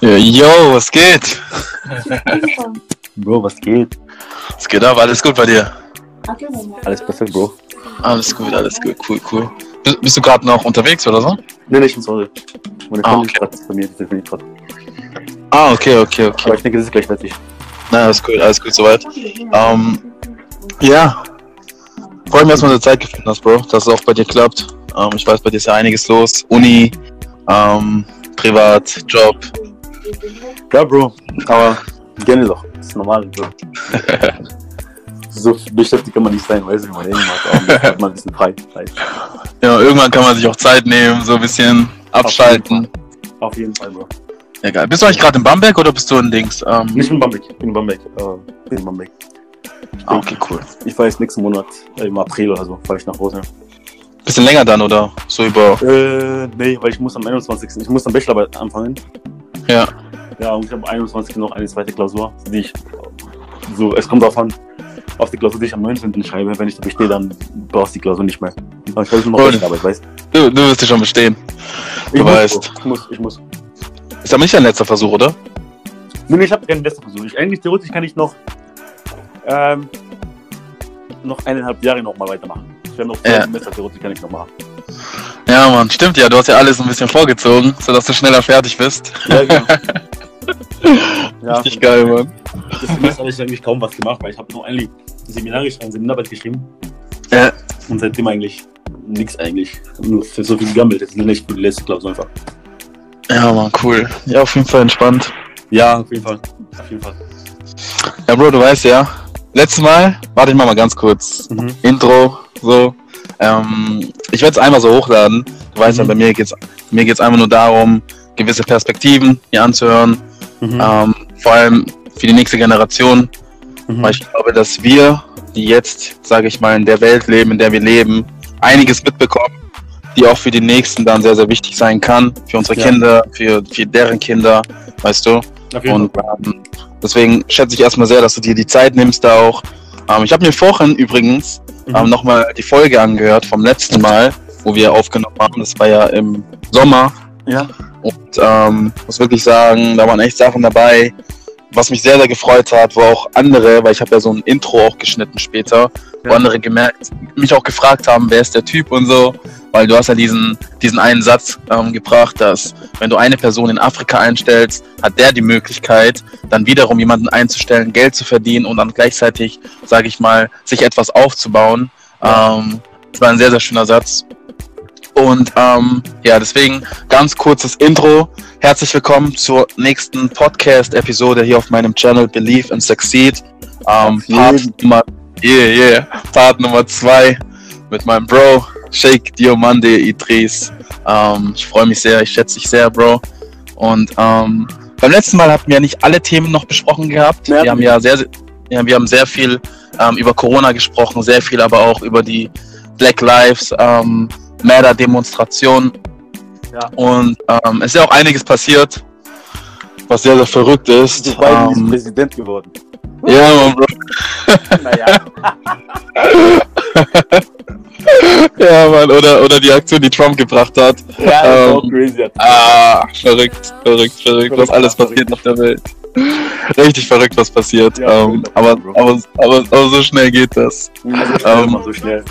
Yo, was geht? Bro, was geht? Was geht ab? Alles gut bei dir? Alles perfekt, Bro. Alles gut, alles gut, cool, cool. Bist, bist du gerade noch unterwegs oder so? Nee, nee, ich bin zu Hause. Meine Ah, okay. ist bei mir, die gerade. Ah, okay, okay, okay. Aber ich denke, das ist gleich fertig. Na, alles gut, alles gut soweit. Ähm, ja. Freue mich, dass du Zeit gefunden hast, Bro, dass es auch bei dir klappt. Ähm, ich weiß, bei dir ist ja einiges los. Uni, ähm, privat, Job. Ja, Bro. Aber gerne doch. Das ist normal, Bro. so beschäftigt kann man nicht sein, weißt du, wie man irgendwann hat. ein bisschen frei. Ja, irgendwann kann man sich auch Zeit nehmen, so ein bisschen abschalten. Auf jeden Fall, Bro. Egal. Bist du eigentlich gerade in Bamberg oder bist du in Dings? Ähm, Ich bin in Bamberg. Ich bin in Bamberg. Äh, bin in Bamberg. ah, okay, cool. Ich fahre jetzt nächsten Monat, äh, im April oder so, fahre ich nach Hause. Bisschen länger dann, oder? So über. Äh, nee, weil ich muss am 21. Ich muss am Bachelorarbeit anfangen. Ja. Ja, und ich habe am 21. noch eine zweite Klausur, die ich so, es kommt darauf an, auf die Klausur, die ich am 19. schreibe. Wenn ich da bestehe, dann brauchst du die Klausur nicht mehr. Aber ich nur noch Cool. Bachelorarbeit, weißt Du, du wirst dich schon bestehen. Ich Du muss, weißt. Ich muss, ich muss. Ist aber nicht dein letzter Versuch, oder? Nee, ich habe keinen letzten Versuch. Ich, eigentlich theoretisch kann ich noch, ähm, noch eineinhalb Jahre noch mal weitermachen. Ich habe noch zwei Ja. Semester, theoretisch kann ich noch machen. Ja, Mann, stimmt ja. Du hast ja alles ein bisschen vorgezogen, sodass du schneller fertig bist. Ja, genau. ja, Richtig geil, Mann. Das Semester habe ich eigentlich kaum was gemacht, weil ich habe nur eigentlich Seminar geschrieben, Seminararbeit geschrieben. Ja. Und seitdem eigentlich nichts eigentlich. Nur für so viel gegammelt. Das ist nicht für die letzte Klausur einfach. Ja, Mann, cool. Ja, auf jeden Fall entspannt. Ja, auf jeden Fall. Auf jeden Fall. Ja, Bro, du weißt ja. Letztes Mal, warte ich mal, mal ganz kurz. Mhm. Intro, so. Ähm, ich werde es einmal so hochladen. Du weißt ja, Mhm. bei mir geht's mir geht's einfach nur darum, gewisse Perspektiven hier anzuhören. Mhm. Ähm, vor allem für die nächste Generation. Mhm. Weil ich glaube, dass wir, die jetzt, sage ich mal, in der Welt leben, in der wir leben, einiges mitbekommen, die auch für die Nächsten dann sehr, sehr wichtig sein kann. Für unsere Ja. Kinder, für, für deren Kinder, weißt du. Und ähm, deswegen schätze ich erstmal sehr, dass du dir die Zeit nimmst da auch. Ähm, ich habe mir vorhin übrigens Mhm. ähm, nochmal die Folge angehört vom letzten Mal, wo wir aufgenommen haben. Das war ja im Sommer. Ja. Und ähm, muss wirklich sagen, da waren echt Sachen dabei, was mich sehr, sehr gefreut hat, wo auch andere, weil ich habe ja so ein Intro auch geschnitten später, wo Ja. andere gemerkt, mich auch gefragt haben, wer ist der Typ und so, weil du hast ja diesen, diesen einen Satz ähm, gebracht, dass wenn du eine Person in Afrika einstellst, hat der die Möglichkeit, dann wiederum jemanden einzustellen, Geld zu verdienen und dann gleichzeitig, sage ich mal, sich etwas aufzubauen. Ja. Ähm, das war ein sehr, sehr schöner Satz. Und ähm, ja, deswegen ganz kurzes Intro. Herzlich willkommen zur nächsten Podcast-Episode hier auf meinem Channel Believe and Succeed. Ähm, Part. Nummer, yeah, yeah, Part Nummer zwei mit meinem Bro Sheikh Diomande Idris. Ähm, ich freue mich sehr, ich schätze dich sehr, Bro. Und ähm, beim letzten Mal hatten wir ja nicht alle Themen noch besprochen gehabt. Wir haben ja sehr, sehr- ja, wir haben sehr viel ähm, über Corona gesprochen, sehr viel aber auch über die Black Lives ähm, Matter Demonstration. Ja. Und ähm, es ist ja auch einiges passiert, was sehr, sehr verrückt ist. Biden ist Ähm, Präsident geworden. ja, Mann, Bro. Naja. ja, Mann. Oder, oder die Aktion, die Trump gebracht hat. ja, das ist Ähm, auch crazy. Ah, verrückt, verrückt, verrückt, was alles passiert auf der Welt. Richtig verrückt, was passiert. Ja, ähm, aber, aber, aber, aber so schnell geht das. So schnell, ähm, so schnell.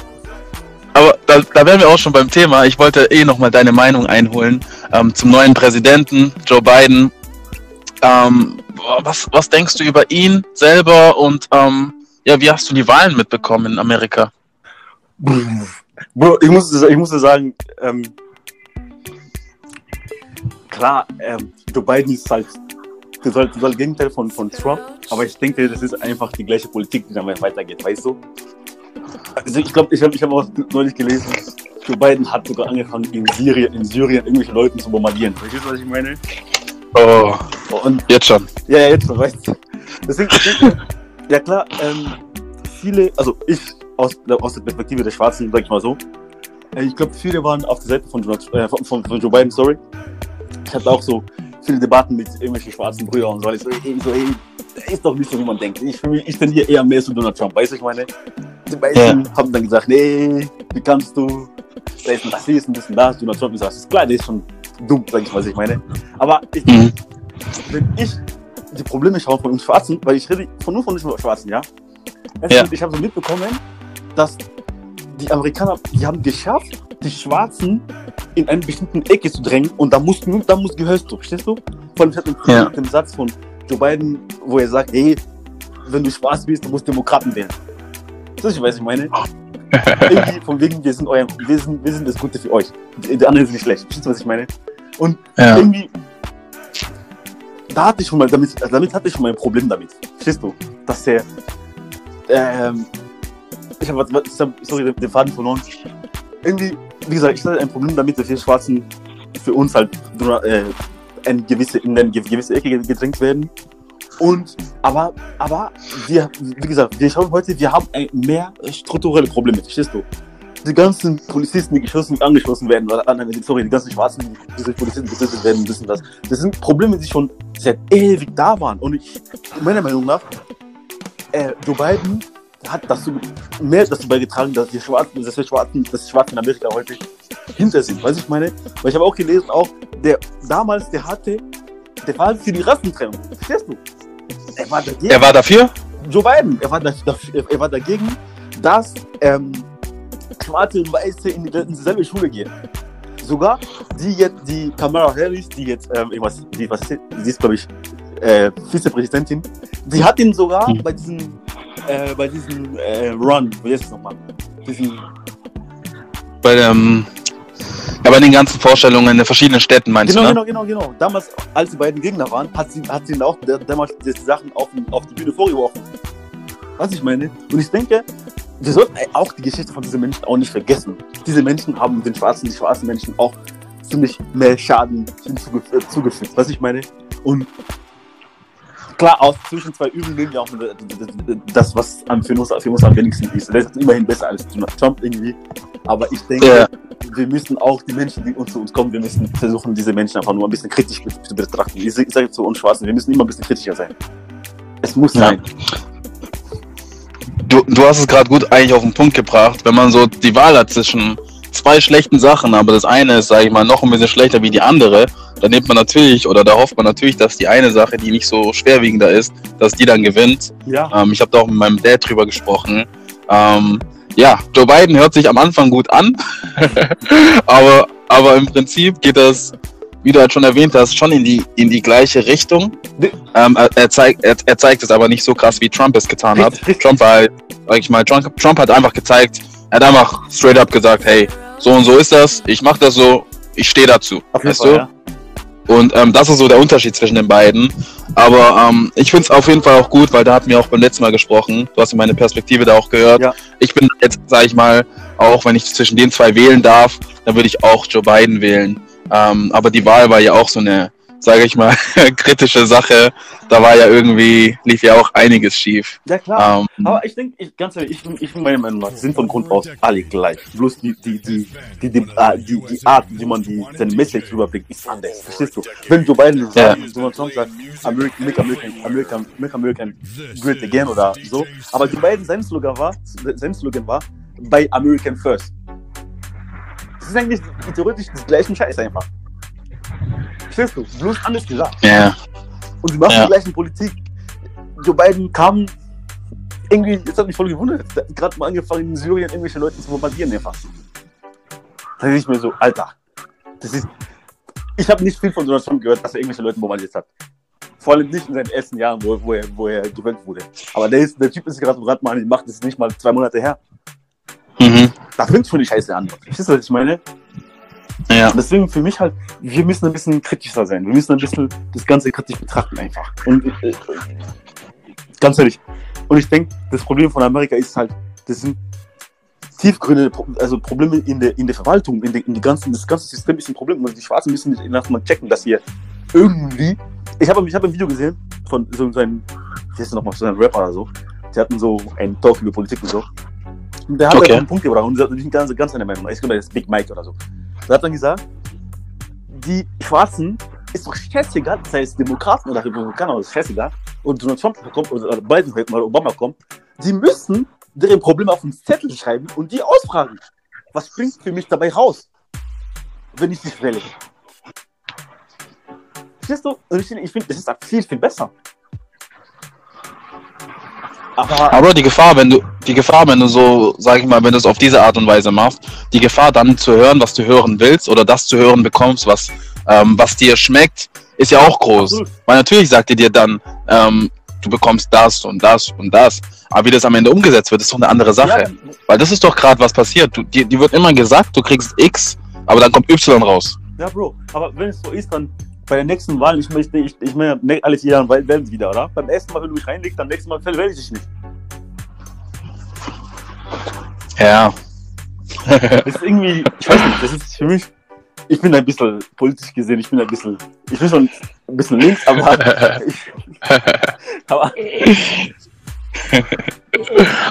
Aber da, da wären wir auch schon beim Thema. Ich wollte eh nochmal deine Meinung einholen ähm, zum neuen Präsidenten, Joe Biden. Ähm, was, was denkst du über ihn selber und ähm, ja, wie hast du die Wahlen mitbekommen in Amerika? Bro, ich muss, ich muss sagen, ähm, klar, ähm, Joe Biden ist halt das halt das Gegenteil von, von Trump, aber ich denke, das ist einfach die gleiche Politik, die dann weitergeht, weißt du? Also ich glaube, ich habe ich hab auch neulich gelesen, Joe Biden hat sogar angefangen, in Syrien, in Syrien irgendwelche Leute zu bombardieren. Verstehst du, was ich meine? Oh, Und jetzt schon. ja, ja, jetzt schon, weißt du. Deswegen, denke, ja klar, ähm, viele, also ich aus, der- aus der Perspektive der Schwarzen, sag ich mal so, äh, ich glaube, viele waren auf der Seite von, äh, von, von, von Joe Biden, sorry. Ich hatte auch so viele Debatten mit irgendwelchen schwarzen Brüdern und so, alles so, ey, so, ey, ist doch nicht so, wie man denkt. Ich, mich, ich tendiere eher mehr zu Donald Trump, weißt du, ich meine? Die meisten haben dann gesagt, nee, wie kannst du, der ist ein Rassist das und das, Donald Trump ist Rassist. Klar, der ist schon dumm, sag ich, was ich meine. Aber ich, Mhm. wenn ich die Probleme schaue von uns Schwarzen, weil ich rede von nur von uns Schwarzen, ja. Ja. Ich habe so mitbekommen, dass die Amerikaner, die haben geschafft, die Schwarzen in eine bestimmte Ecke zu drängen und da musst du, da musst gehörst du, verstehst du? Vor allem hatte Ja. dem Satz von Joe Biden, wo er sagt, hey, wenn du schwarz bist, du musst Demokraten wählen. Das ist, was ich meine. Irgendwie von wegen, wir sind euer, wir sind, wir sind das Gute für euch. Die, die anderen sind nicht schlecht. Verstehst du, was ich meine? Und Ja. irgendwie, da hatte ich schon mal, damit, damit hatte ich schon mal ein Problem damit. Verstehst du? Dass der, ähm, ich habe, sorry, den- den Faden verloren. Irgendwie, wie gesagt, ich hatte ein Problem damit, dass wir Schwarzen für uns halt äh, eine gewisse, in eine gewisse Ecke gedrängt werden. Und, aber, aber, wir, wie gesagt, wir schauen heute, wir haben mehr strukturelle Probleme, verstehst du? Die ganzen Polizisten, die geschossen, angeschossen werden, oder, nein, sorry, die ganzen Schwarzen, die durch Polizisten getötet werden, wissen das. Das sind Probleme, die schon seit ewig da waren. Und ich, meiner Meinung nach, äh, Joe Biden hat dazu mehr dazu beigetragen, dass die Schwarzen, dass wir Schwarzen, dass die Schwarzen in Amerika heute hinter sind. Weißt du, ich meine? Weil ich habe auch gelesen, auch der damals, der hatte, der war für die Rassentrennung. Verstehst du? Er war dagegen. Er war dafür? Joe Biden, er war, da, dafür- er war dagegen, dass ähm, Schwarze und Weiße in, die, in dieselbe Schule gehen. Sogar die jetzt, die Kamala Harris, die jetzt, ähm, irgendwas, die, was sie ist, glaube ich, äh, Vizepräsidentin, die hat ihn sogar Hm. bei diesem, äh, bei diesem äh, Run, wie heißt es nochmal? Diesen, Bei dem. Ja, bei den ganzen Vorstellungen in den verschiedenen Städten meinst genau, du, ne? genau, genau, genau. Damals, als die beiden Gegner waren, hat sie, hat sie auch da- damals die Sachen auf, auf die Bühne vorgeworfen. Was ich meine? Und ich denke, wir sollten auch die Geschichte von diesen Menschen auch nicht vergessen. Diese Menschen haben den schwarzen, die schwarzen Menschen auch ziemlich mehr Schaden hinzugefügt, zugefügt. Was ich meine? Und klar, aus zwischen zwei Üben nehmen wir auch das, was am für uns, für uns am wenigsten ist. Das ist immerhin besser als Donald Trump irgendwie. Aber ich denke, Ja. wir müssen auch die Menschen, die uns zu uns kommen, wir müssen versuchen, diese Menschen einfach nur ein bisschen kritisch zu betrachten. Ich, ich sage zu uns Schwarzen, wir müssen immer ein bisschen kritischer sein. Es muss Ja. sein. Du, du hast es gerade gut eigentlich auf den Punkt gebracht. Wenn man so die Wahl hat zwischen zwei schlechten Sachen, aber das eine ist, sage ich mal, noch ein bisschen schlechter wie die andere, dann nimmt man natürlich oder da hofft man natürlich, dass die eine Sache, die nicht so schwerwiegender ist, dass die dann gewinnt. Ja. Ähm, ich habe da auch mit meinem Dad drüber gesprochen. Ähm, ja, Joe Biden hört sich am Anfang gut an, aber, aber im Prinzip geht das, wie du halt schon erwähnt hast, schon in die, in die gleiche Richtung. Ähm, er, er, zeigt, er, er zeigt es aber nicht so krass, wie Trump es getan hat. Trump war halt, sag ich mal, Trump, Trump hat einfach gezeigt, er hat einfach straight up gesagt, hey, so und so ist das, ich mach das so, ich stehe dazu. Auf jeden weißt Fall, du? ja. Und ähm, das ist so der Unterschied zwischen den beiden. Aber ähm, ich finde es auf jeden Fall auch gut, weil da hatten wir auch beim letzten Mal gesprochen. Du hast meine Perspektive da auch gehört. Ja. Ich bin jetzt, sage ich mal, auch wenn ich zwischen den zwei wählen darf, dann würde ich auch Joe Biden wählen. Ähm, aber die Wahl war ja auch so eine, sage ich mal, kritische Sache. Da war ja irgendwie, lief ja auch einiges schief. Ja, klar. Ähm, Aber ich denke, ich, ganz ehrlich, ich bin, ich bin meiner Meinung nach, die sind von Grund aus alle gleich. Bloß die, die, die, die, die, äh, die, die Art, wie man die, seine Message rüberbringt, ist anders. Verstehst du? Wenn Joe Biden Ja. sagt, Donald Trump sagt, American, make American, American, make American great again oder so. Aber Joe Biden, sein Slogan war, sein Slogan war, by American first. Das ist eigentlich theoretisch das gleiche Scheiß einfach. Verstehst du? Bloß anders gesagt. ja, Und sie machen Ja. die gleichen Politik. Joe Biden kam irgendwie, jetzt hat mich voll gewundert, gerade mal angefangen, in Syrien irgendwelche Leute zu bombardieren einfach. Da denke ich mir so, Alter, das ist. Ich habe nicht viel von Donald Trump gehört, dass er irgendwelche Leute bombardiert hat. Vor allem nicht in seinen ersten Jahren, wo, wo, er, wo er gewählt wurde. Aber der, ist, der Typ ist gerade gerade mal an die Macht, das ist nicht mal zwei Monate her. mhm. Da fängt schon die Scheiße an. Verstehst du, was ich meine? Ja, Deswegen für mich halt, wir müssen ein bisschen kritischer sein. Wir müssen ein bisschen das Ganze kritisch betrachten einfach. Und äh, ganz ehrlich. Und ich denke, das Problem von Amerika ist halt, das sind tiefgründe, Pro- also Probleme in der, in der Verwaltung, in, der, in die ganzen, das ganze System ist ein Problem. Und die Schwarzen müssen erstmal checken, dass hier irgendwie. Ich habe ich hab ein Video gesehen von so einem, wie heißt der nochmal, so einem Rapper oder so. Die hatten so einen Talk über Politik und so. Und der hat Okay. halt einen Punkt gebracht und ich bin ganz, ganz einer Meinung. Ich glaube, das ist Big Mike oder so. Der hat dann gesagt, die Schwarzen ist doch scheißegal, das heißt Demokraten oder Republikaner, ist scheißegal. Und Donald Trump kommt oder Biden oder Obama kommt, die müssen deren Probleme auf den Zettel schreiben und die ausfragen. Was springt für mich dabei raus, wenn ich nicht wähle? Verstehst du? Und ich, finde, das ist viel, viel besser. Aber, Aber die Gefahr, wenn du, die Gefahr, wenn du so, sag ich mal, wenn du es auf diese Art und Weise machst, die Gefahr dann zu hören, was du hören willst oder das zu hören bekommst, was, ähm, was dir schmeckt, ist ja auch groß. Weil natürlich sagt ihr dir dann, ähm, du bekommst das und das und das. Aber wie das am Ende umgesetzt wird, ist doch eine andere Sache. ja, Weil das ist doch gerade was passiert. Du, dir, dir wird immer gesagt, du kriegst X, aber dann kommt Y raus. ja, Bro, aber wenn es so ist, dann bei der nächsten Wahl, ich möchte, ich, ich meine, ne- alle vier Jahre wählen sie wieder, oder? Beim ersten Mal, wenn du mich reinlegst, dann nächstes Mal wähle ich dich nicht. Ja. Das ist irgendwie, ich weiß nicht, das ist für mich, ich bin ein bisschen politisch gesehen, ich bin ein bisschen, ich bin schon ein bisschen links, aber, ich, aber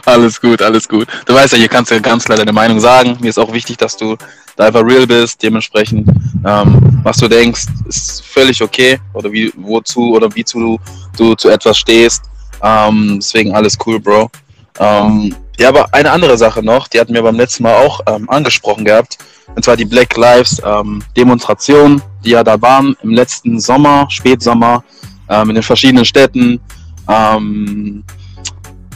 alles gut, alles gut. Du weißt ja, hier kannst du ja ganz klar deine Meinung sagen. Mir ist auch wichtig, dass du da einfach real bist. Dementsprechend, ähm, was du denkst, ist völlig okay. Oder wie, wozu oder wie zu, du zu etwas stehst. Ähm, deswegen alles cool, Bro. Ähm, ja, aber eine andere Sache noch, die hatten wir beim letzten Mal auch ähm, angesprochen gehabt. Und zwar die Black Lives ähm, Demonstrationen, die ja da waren im letzten Sommer, Spätsommer, ähm, in den verschiedenen Städten. Ähm,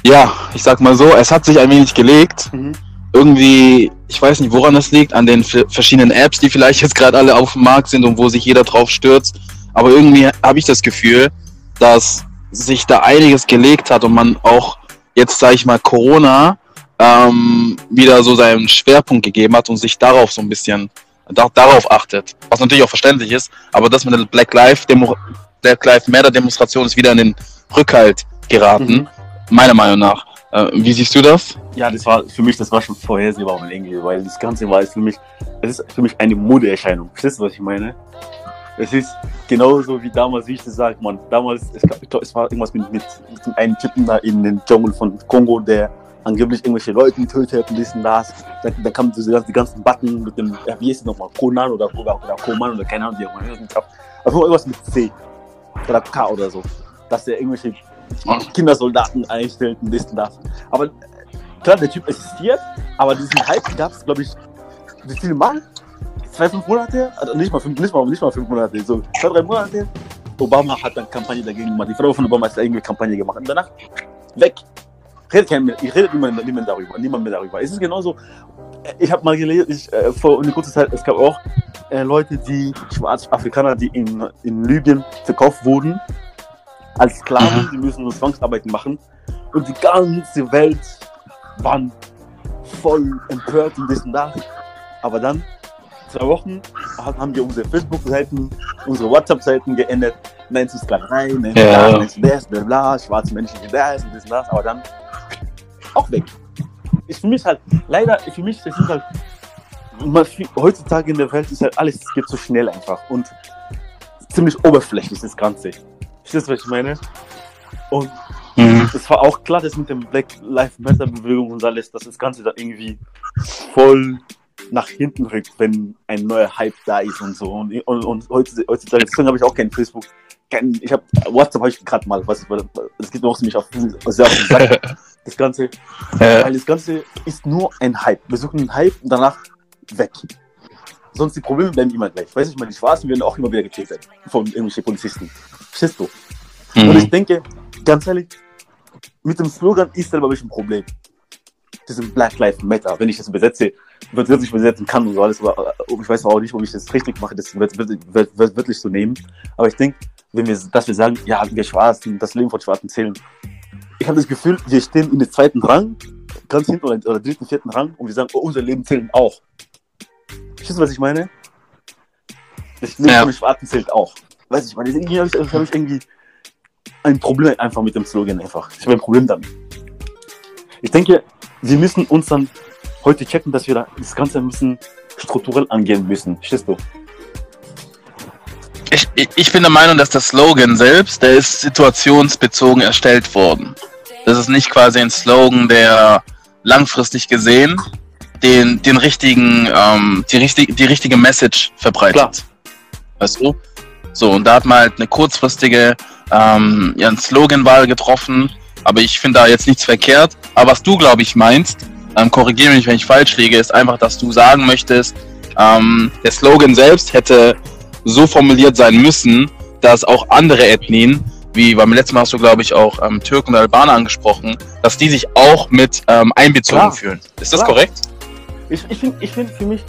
ja, ich sag mal so, es hat sich ein wenig gelegt. Mhm. Irgendwie, ich weiß nicht, woran es liegt, an den verschiedenen Apps, die vielleicht jetzt gerade alle auf dem Markt sind und wo sich jeder drauf stürzt. Aber irgendwie habe ich das Gefühl, dass sich da einiges gelegt hat und man auch jetzt, sage ich mal, Corona ähm, wieder so seinen Schwerpunkt gegeben hat und sich darauf so ein bisschen da, darauf achtet. Was natürlich auch verständlich ist, aber das mit der Black Lives Demo Black Lives Matter Demonstration ist wieder in den Rückhalt geraten, Mhm. meiner Meinung nach. Äh, wie siehst du das? ja, das war für mich, das war schon vorhersehbar und irgendwie, weil das Ganze war für mich, es ist für mich eine Modeerscheinung. Verstehst du, was ich meine? Es ist genauso wie damals, wie ich das sage, man. Damals, es, gab, ich glaub, es war irgendwas mit, mit, mit dem einen Typen da in den Dschungel von Kongo, der angeblich irgendwelche Leute getötet und dies und das. Da, da kamen diese ganzen, die ganzen Button mit dem, ja, wie ist es nochmal, Konan oder, oder, oder Koman oder keine Ahnung, wie auch immer. Aber irgendwas mit C oder K oder so. Dass der irgendwelche Kindersoldaten einstellt und dies und das. Aber äh, klar, der Typ existiert, aber diesen Hype gab es, glaube ich, wie viele Mal? Zwei, fünf Monate? Also nicht mal fünf, nicht mal, nicht mal fünf Monate, so zwei, drei Monate. Obama hat dann Kampagne dagegen gemacht. Die Frau von Obama hat irgendwie Kampagne gemacht. Und danach weg. Redet kein mehr, ich redet niemand, niemand darüber, niemand mehr darüber. Es ist genauso. Ich habe mal gelesen, ich, äh, vor einer kurzen Zeit, es gab auch äh, Leute, die Schwarzafrikaner, die in, in Libyen verkauft wurden als Sklaven, die müssen nur Zwangsarbeiten machen. Und die ganze Welt waren voll empört und das und das. Aber dann, zwei Wochen, ha- haben wir unsere Facebook-Seiten, unsere WhatsApp-Seiten geändert. Nein zu Sklaverei, nein Ja. das, nein das, bla bla, schwarze Menschen sind das und das und das. Aber dann auch weg. Ist für mich halt, leider, für mich, das ist halt, man, heutzutage in der Welt ist halt alles, es geht so schnell einfach und ziemlich oberflächlich das Ganze. Verstehst du, was ich meine? Und Mhm. es war auch klar, dass mit dem Black Lives Matter Bewegung und alles, dass das Ganze da irgendwie voll nach hinten rückt, wenn ein neuer Hype da ist und so. Und, und, und heutzutage, deswegen habe ich auch kein Facebook. Kein, ich habe WhatsApp habe ich gerade mal, was es geht mir auch ziemlich auf, sehr auf den Sack, das Ganze. Äh, Weil das Ganze ist nur ein Hype. Wir suchen einen Hype und danach weg. Sonst die Probleme bleiben immer gleich. Weißt du, ich meine, die Schwarzen werden auch immer wieder getötet von irgendwelchen Polizisten. Verstehst du? Und ich mhm. denke, ganz ehrlich, mit dem Slogan ist selber ein Problem. Diesem Black Lives Matter, wenn ich das übersetze, wird wirklich übersetzen kann und so alles, aber äh, ich weiß auch nicht, ob ich das richtig mache, das wird, wird, wird, wird wirklich so nehmen. Aber ich denke, wenn wir, dass wir sagen, ja, wir Schwarzen, das Leben von Schwarzen zählen. Ich habe das Gefühl, wir stehen in den zweiten Rang, ganz hinten oder, oder dritten, vierten Rang und wir sagen, oh, unser Leben zählt auch. Verstehst du, was ich meine? Das Leben Ja. von Schwarzen zählt auch. Weiß ich, meine, irgendwie habe ich, hab ich irgendwie ein Problem einfach mit dem Slogan einfach. Ich habe ein Problem damit. Ich denke, wir müssen uns dann heute checken, dass wir da das Ganze ein bisschen strukturell angehen müssen. Verstehst du? Ich, ich, ich bin der Meinung, dass der Slogan selbst, der ist situationsbezogen erstellt worden. Das ist nicht quasi ein Slogan, der langfristig gesehen den, den richtigen, ähm, die, richtig, die richtige Message verbreitet. Klar. Weißt du? So, und da hat man halt eine kurzfristige ähm, ja, Sloganwahl getroffen, aber ich finde da jetzt nichts verkehrt. Aber was du, glaube ich, meinst, ähm, korrigiere mich, wenn ich falsch liege, ist einfach, dass du sagen möchtest, ähm, der Slogan selbst hätte so formuliert sein müssen, dass auch andere Ethnien, wie beim letzten Mal hast du, glaube ich, auch ähm, Türken und Albaner angesprochen, dass die sich auch mit ähm, einbezogen Klar. fühlen. Ist das Klar. korrekt? Ich, ich finde ich find für mich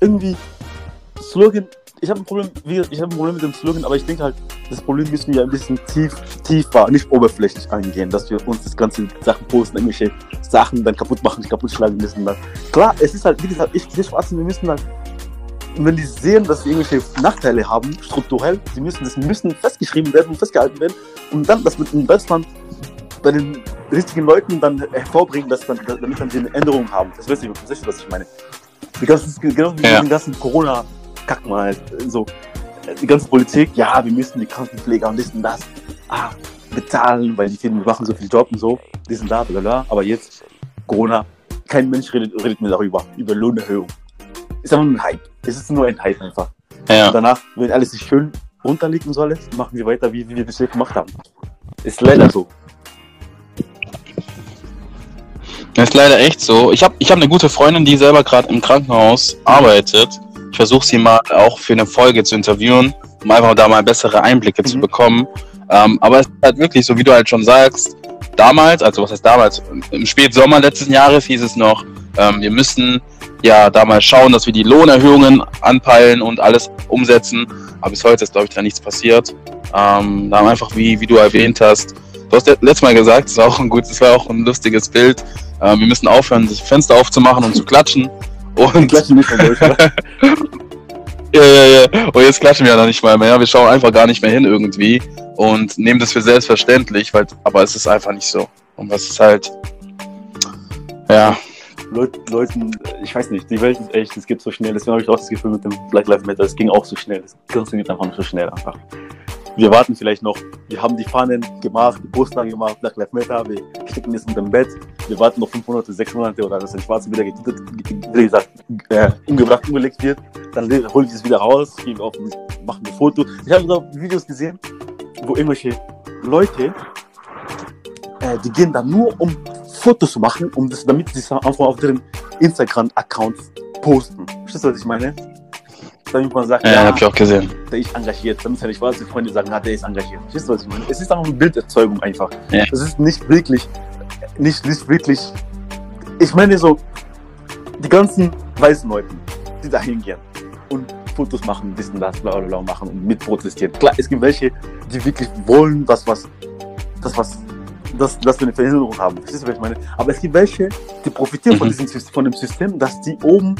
irgendwie Slogan, ich habe ein Problem, wie, ich habe ein Problem mit dem Slogan, aber ich denke halt, das Problem müssen wir ein bisschen tief, tiefer, nicht oberflächlich angehen, dass wir uns das ganze Sachen posten, irgendwelche Sachen dann kaputt machen, kaputt schlagen müssen. Dann. Klar, es ist halt, wie gesagt, ich, die Schwarzen, wir müssen halt, wenn die sehen, dass wir irgendwelche Nachteile haben, strukturell, sie müssen, das müssen festgeschrieben werden und festgehalten werden und dann das mit in Deutschland bei den richtigen Leuten dann hervorbringen, dass dann, damit dann sie eine Änderung haben. Das weißt du, was ich meine. Die ganzen, genau wie Ja. den ganzen Corona-Kack mal halt, so. Die ganze Politik, ja, wir müssen die Krankenpfleger und das und das ah, bezahlen, weil die Firmen machen so viel Job und so, die sind da, bla bla. Aber jetzt, Corona, kein Mensch redet, redet mehr darüber, über Lohnerhöhung. Ist einfach nur ein Hype. Es ist nur ein Hype einfach. Ja. Und danach, wenn alles sich schön runterliegen soll, machen wir weiter, wie, wie wir bisher gemacht haben. Ist leider so. Das ist leider echt so. Ich habe ich hab eine gute Freundin, die selber gerade im Krankenhaus arbeitet. Ich versuche sie mal auch für eine Folge zu interviewen, um einfach da mal bessere Einblicke zu Mhm. bekommen. Ähm, aber es ist halt wirklich so, wie du halt schon sagst, damals, also was heißt damals, im Spätsommer letzten Jahres hieß es noch, ähm, wir müssen ja da mal schauen, dass wir die Lohnerhöhungen anpeilen und alles umsetzen. Aber bis heute ist, glaube ich, da nichts passiert. Ähm, da haben einfach, wie, wie du erwähnt hast, du hast letztes Mal gesagt, das war auch ein gutes, das war auch ein lustiges Bild. Ähm, wir müssen aufhören, das Fenster aufzumachen und zu klatschen. Und, klatschen nicht oder? ja, ja, ja. Und jetzt klatschen wir ja noch nicht mal mehr. Wir schauen einfach gar nicht mehr hin irgendwie und nehmen das für selbstverständlich, weil, aber es ist einfach nicht so. Und das ist halt, ja, Leut, Leuten, ich weiß nicht, die Welt ist echt, es geht so schnell. Deswegen habe ich auch das Gefühl mit dem Black Lives Matter, es ging auch so schnell. Es funktioniert einfach nicht so schnell einfach. Wir warten vielleicht noch, wir haben die Fahnen gemacht, die Poster gemacht, Black Lives Matter, wir stecken jetzt unter dem Bett, wir warten noch fünf Monate, sechs Monate oder dass ein Schwarzer wieder getötet, wie gesagt, äh, umgebracht, umgelegt wird. Dann le- holen wir es wieder raus, gehen auf, machen wir Fotos. Ich habe so Videos gesehen, wo irgendwelche Leute, äh, die gehen da nur um Fotos zu machen, um das, damit sie es einfach auf deren Instagram-Accounts posten. Verstehst du, was ich meine? Damit man sagt, ja, ja, habe ich auch gesehen. der ist engagiert. Damit seine schwarzen Freunde sagen, ja, der ist engagiert. Verstehst du, was ich meine? Es ist einfach eine Bilderzeugung einfach. Ja. Es ist nicht wirklich, nicht, nicht wirklich, ich meine so, die ganzen weißen Leute, die da hingehen und Fotos machen, wissen das, bla bla bla machen und mitprotestieren. Klar, es gibt welche, die wirklich wollen, dass was, das was, dass, dass wir eine Verhinderung haben. Verstehst du, was ich meine? Aber es gibt welche, die profitieren von, Mhm. diesem, Sys- von dem System, dass die oben,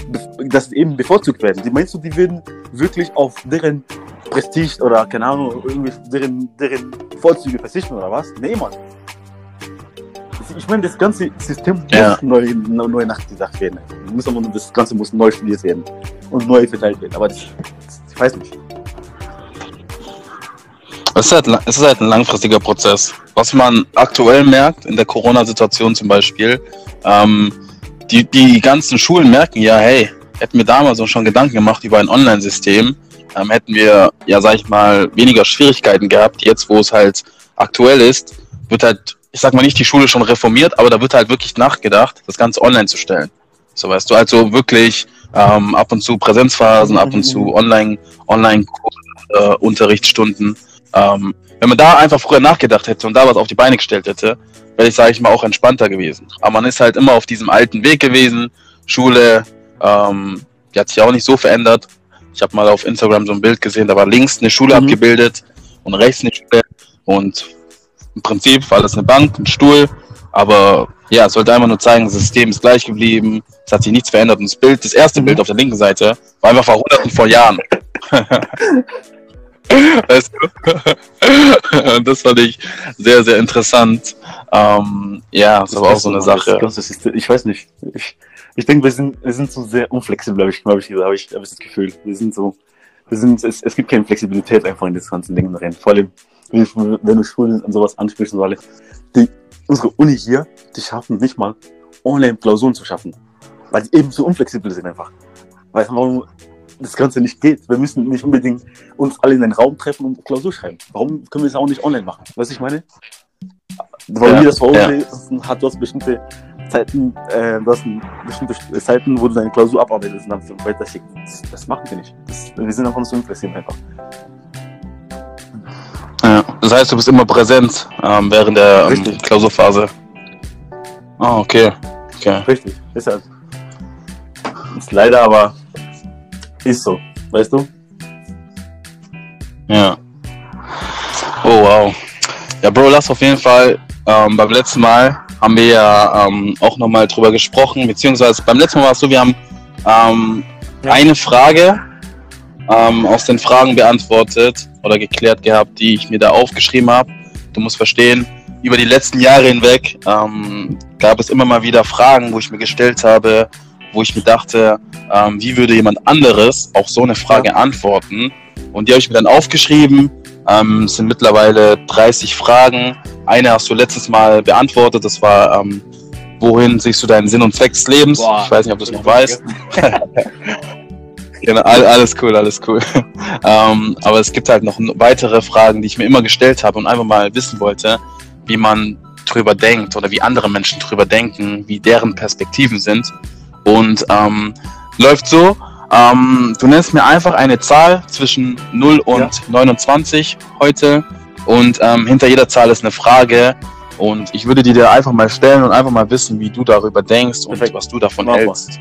dass die eben bevorzugt werden. Die meinst du, die würden wirklich auf deren Prestige oder keine Ahnung, irgendwie deren, deren Vorzüge verzichten oder was? Nee, Mann. Ich meine, das ganze System muss Ja. neu, neu, nachgedacht werden. Das Ganze muss neu studiert werden und neu verteilt werden. Aber das, das, ich weiß nicht. Es ist, halt, es ist halt ein langfristiger Prozess. Was man aktuell merkt, in der Corona-Situation zum Beispiel, ähm, die, die ganzen Schulen merken ja, hey, hätten wir damals auch schon Gedanken gemacht über ein Online-System, ähm, hätten wir, ja, sag ich mal, weniger Schwierigkeiten gehabt. Jetzt, wo es halt aktuell ist, wird halt, ich sag mal nicht die Schule schon reformiert, aber da wird halt wirklich nachgedacht, das Ganze online zu stellen. So weißt du, also wirklich ähm, ab und zu Präsenzphasen, ab und zu online, online äh, Unterrichtsstunden. Ähm, wenn man da einfach früher nachgedacht hätte und da was auf die Beine gestellt hätte, wäre ich, sage ich mal, auch entspannter gewesen. Aber man ist halt immer auf diesem alten Weg gewesen. Schule, ähm, die hat sich auch nicht so verändert. Ich habe mal auf Instagram so ein Bild gesehen, da war links eine Schule Mhm. abgebildet und rechts eine Schule. Und im Prinzip war das eine Bank, ein Stuhl. Aber ja, es sollte einfach nur zeigen, das System ist gleich geblieben, es hat sich nichts verändert. Und das Bild, das erste Mhm. Bild auf der linken Seite, war einfach vor hunderten von Jahren. weißt du? Das fand ich sehr, sehr interessant. Ähm, ja, das ist aber auch so eine Mann, das Sache. ganze System- Ich weiß nicht. Ich, ich denke, wir sind, wir sind so sehr unflexibel, habe ich, hab ich, hab ich, hab ich das Gefühl. Wir sind so, wir sind, es, es gibt keine Flexibilität einfach in das ganze Ding drin. Vor allem, wenn du, wenn du Schulen und sowas ansprichst und so alle. Die, unsere Uni hier, die schaffen nicht mal, Online-Klausuren zu schaffen. Weil die eben so unflexibel sind einfach. Weil warum das Ganze nicht geht. Wir müssen nicht unbedingt uns alle in einen Raum treffen und Klausur schreiben. Warum können wir es auch nicht online machen? Weißt du, ich meine? Weil Ja, wir das zu Hause hat, du hast bestimmte Zeiten, äh, du hast bestimmte Zeiten, wo du deine Klausur abarbeitest und dann weiter schickst. Das, das machen wir nicht. Das, wir sind einfach so unflexibel einfach. Das heißt, du bist immer präsent ähm, während der ähm. Klausurphase. Ah, okay. okay. Richtig, ist halt. Ist leider, aber ist so, weißt du? Ja. Oh, wow. Ja, Bro, lass auf jeden Fall. Ähm, beim letzten Mal haben wir ja ähm, auch nochmal drüber gesprochen, beziehungsweise beim letzten Mal war es so, wir haben ähm, Ja. eine Frage ähm, aus den Fragen beantwortet oder geklärt gehabt, die ich mir da aufgeschrieben habe. Du musst verstehen, über die letzten Jahre hinweg ähm, gab es immer mal wieder Fragen, wo ich mir gestellt habe, wo ich mir dachte, ähm, wie würde jemand anderes auf so eine Frage antworten? Und die habe ich mir dann aufgeschrieben. Ähm, es sind mittlerweile 30 Fragen. Eine hast du letztes Mal beantwortet. Das war, ähm, wohin siehst du deinen Sinn und Zweck des Lebens? Boah. ich weiß nicht, ob du es noch weißt. Genau, all- alles cool, alles cool. ähm, aber es gibt halt noch weitere Fragen, die ich mir immer gestellt habe und einfach mal wissen wollte, wie man drüber denkt oder wie andere Menschen drüber denken, wie deren Perspektiven sind. Und ähm, läuft so, ähm, du nennst mir einfach eine Zahl zwischen 0 und Ja. 29 heute und ähm, hinter jeder Zahl ist eine Frage und ich würde die dir einfach mal stellen und einfach mal wissen, wie du darüber denkst und Perfekt. was du davon Mach mal. hältst.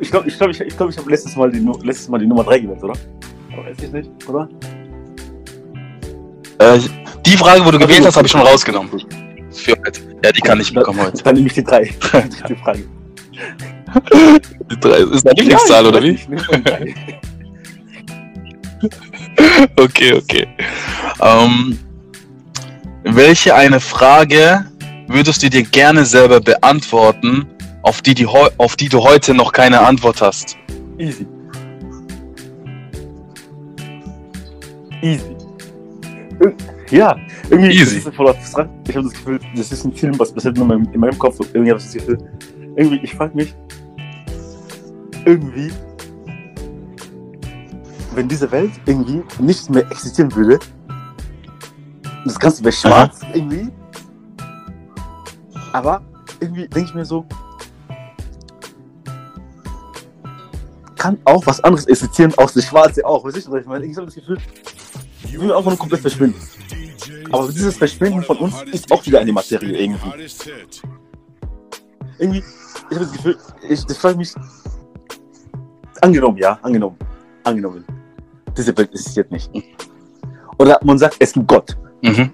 Ich glaube, ich, glaub, ich, ich, glaub, ich habe letztes, Mal die letztes Mal die Nummer 3 gewählt, oder? Aber weiß ich nicht, oder? Äh, die Frage, wo du gewählt hast, habe ich schon rausgenommen. Für heute. Ja, die kann ich bekommen heute. Dann nehme ich die 3. die Frage. Die drei- Ist deine Lieblingszahl, Ja, oder wie? Okay, okay. Ähm, welche eine Frage würdest du dir gerne selber beantworten, auf die, die, auf die du heute noch keine Antwort hast? Easy. Easy. Ja, irgendwie Easy. das ist voll abstrakt. Ich habe das Gefühl, das ist ein Film, was passiert in meinem, in meinem Kopf. Irgendwie habe ich das Gefühl, irgendwie, ich frage mich, irgendwie, wenn diese Welt irgendwie nicht mehr existieren würde, das Ganze wäre schwarz irgendwie, aber irgendwie denke ich mir so, kann auch was anderes existieren, aus der Schwarze auch. Weißt du, was ich meine? Ich habe das Gefühl, wir würden einfach nur komplett verschwinden. Aber dieses Verschwinden von uns ist auch wieder eine Materie irgendwie. Irgendwie, ich habe das Gefühl, ich, das frage mich, angenommen, ja, angenommen, angenommen, diese Welt existiert nicht. Oder man sagt, es gibt Gott. Mhm.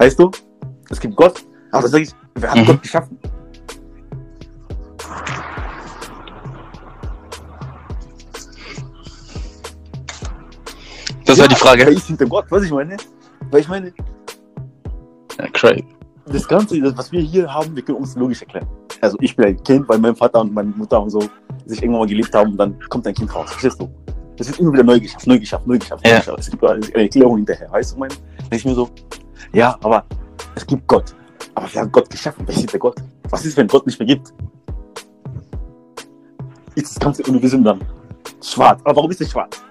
Heißt du? Es gibt Gott, aber sage ich, wer hat Mhm. Gott geschaffen? Das wäre die Wer Frage. ist hinter Gott? Was ich meine? Weil ich meine, Ja, crazy. das Ganze, das, was wir hier haben, wir können uns logisch erklären. Also ich bin ein Kind, weil mein Vater und meine Mutter und so sich irgendwann mal gelebt haben und dann kommt ein Kind raus. Verstehst du? Das wird immer wieder neu geschaffen, neu geschaffen, neu. Ja. Geschaffen. Es gibt eine Erklärung hinterher. Weißt du, mein? Denke ich mir so, ja, aber es gibt Gott. Aber wer hat Gott geschaffen? Wer ist der Gott? Was ist, wenn Gott nicht mehr gibt? Ist das ganze Universum dann schwarz? Aber warum ist es schwarz?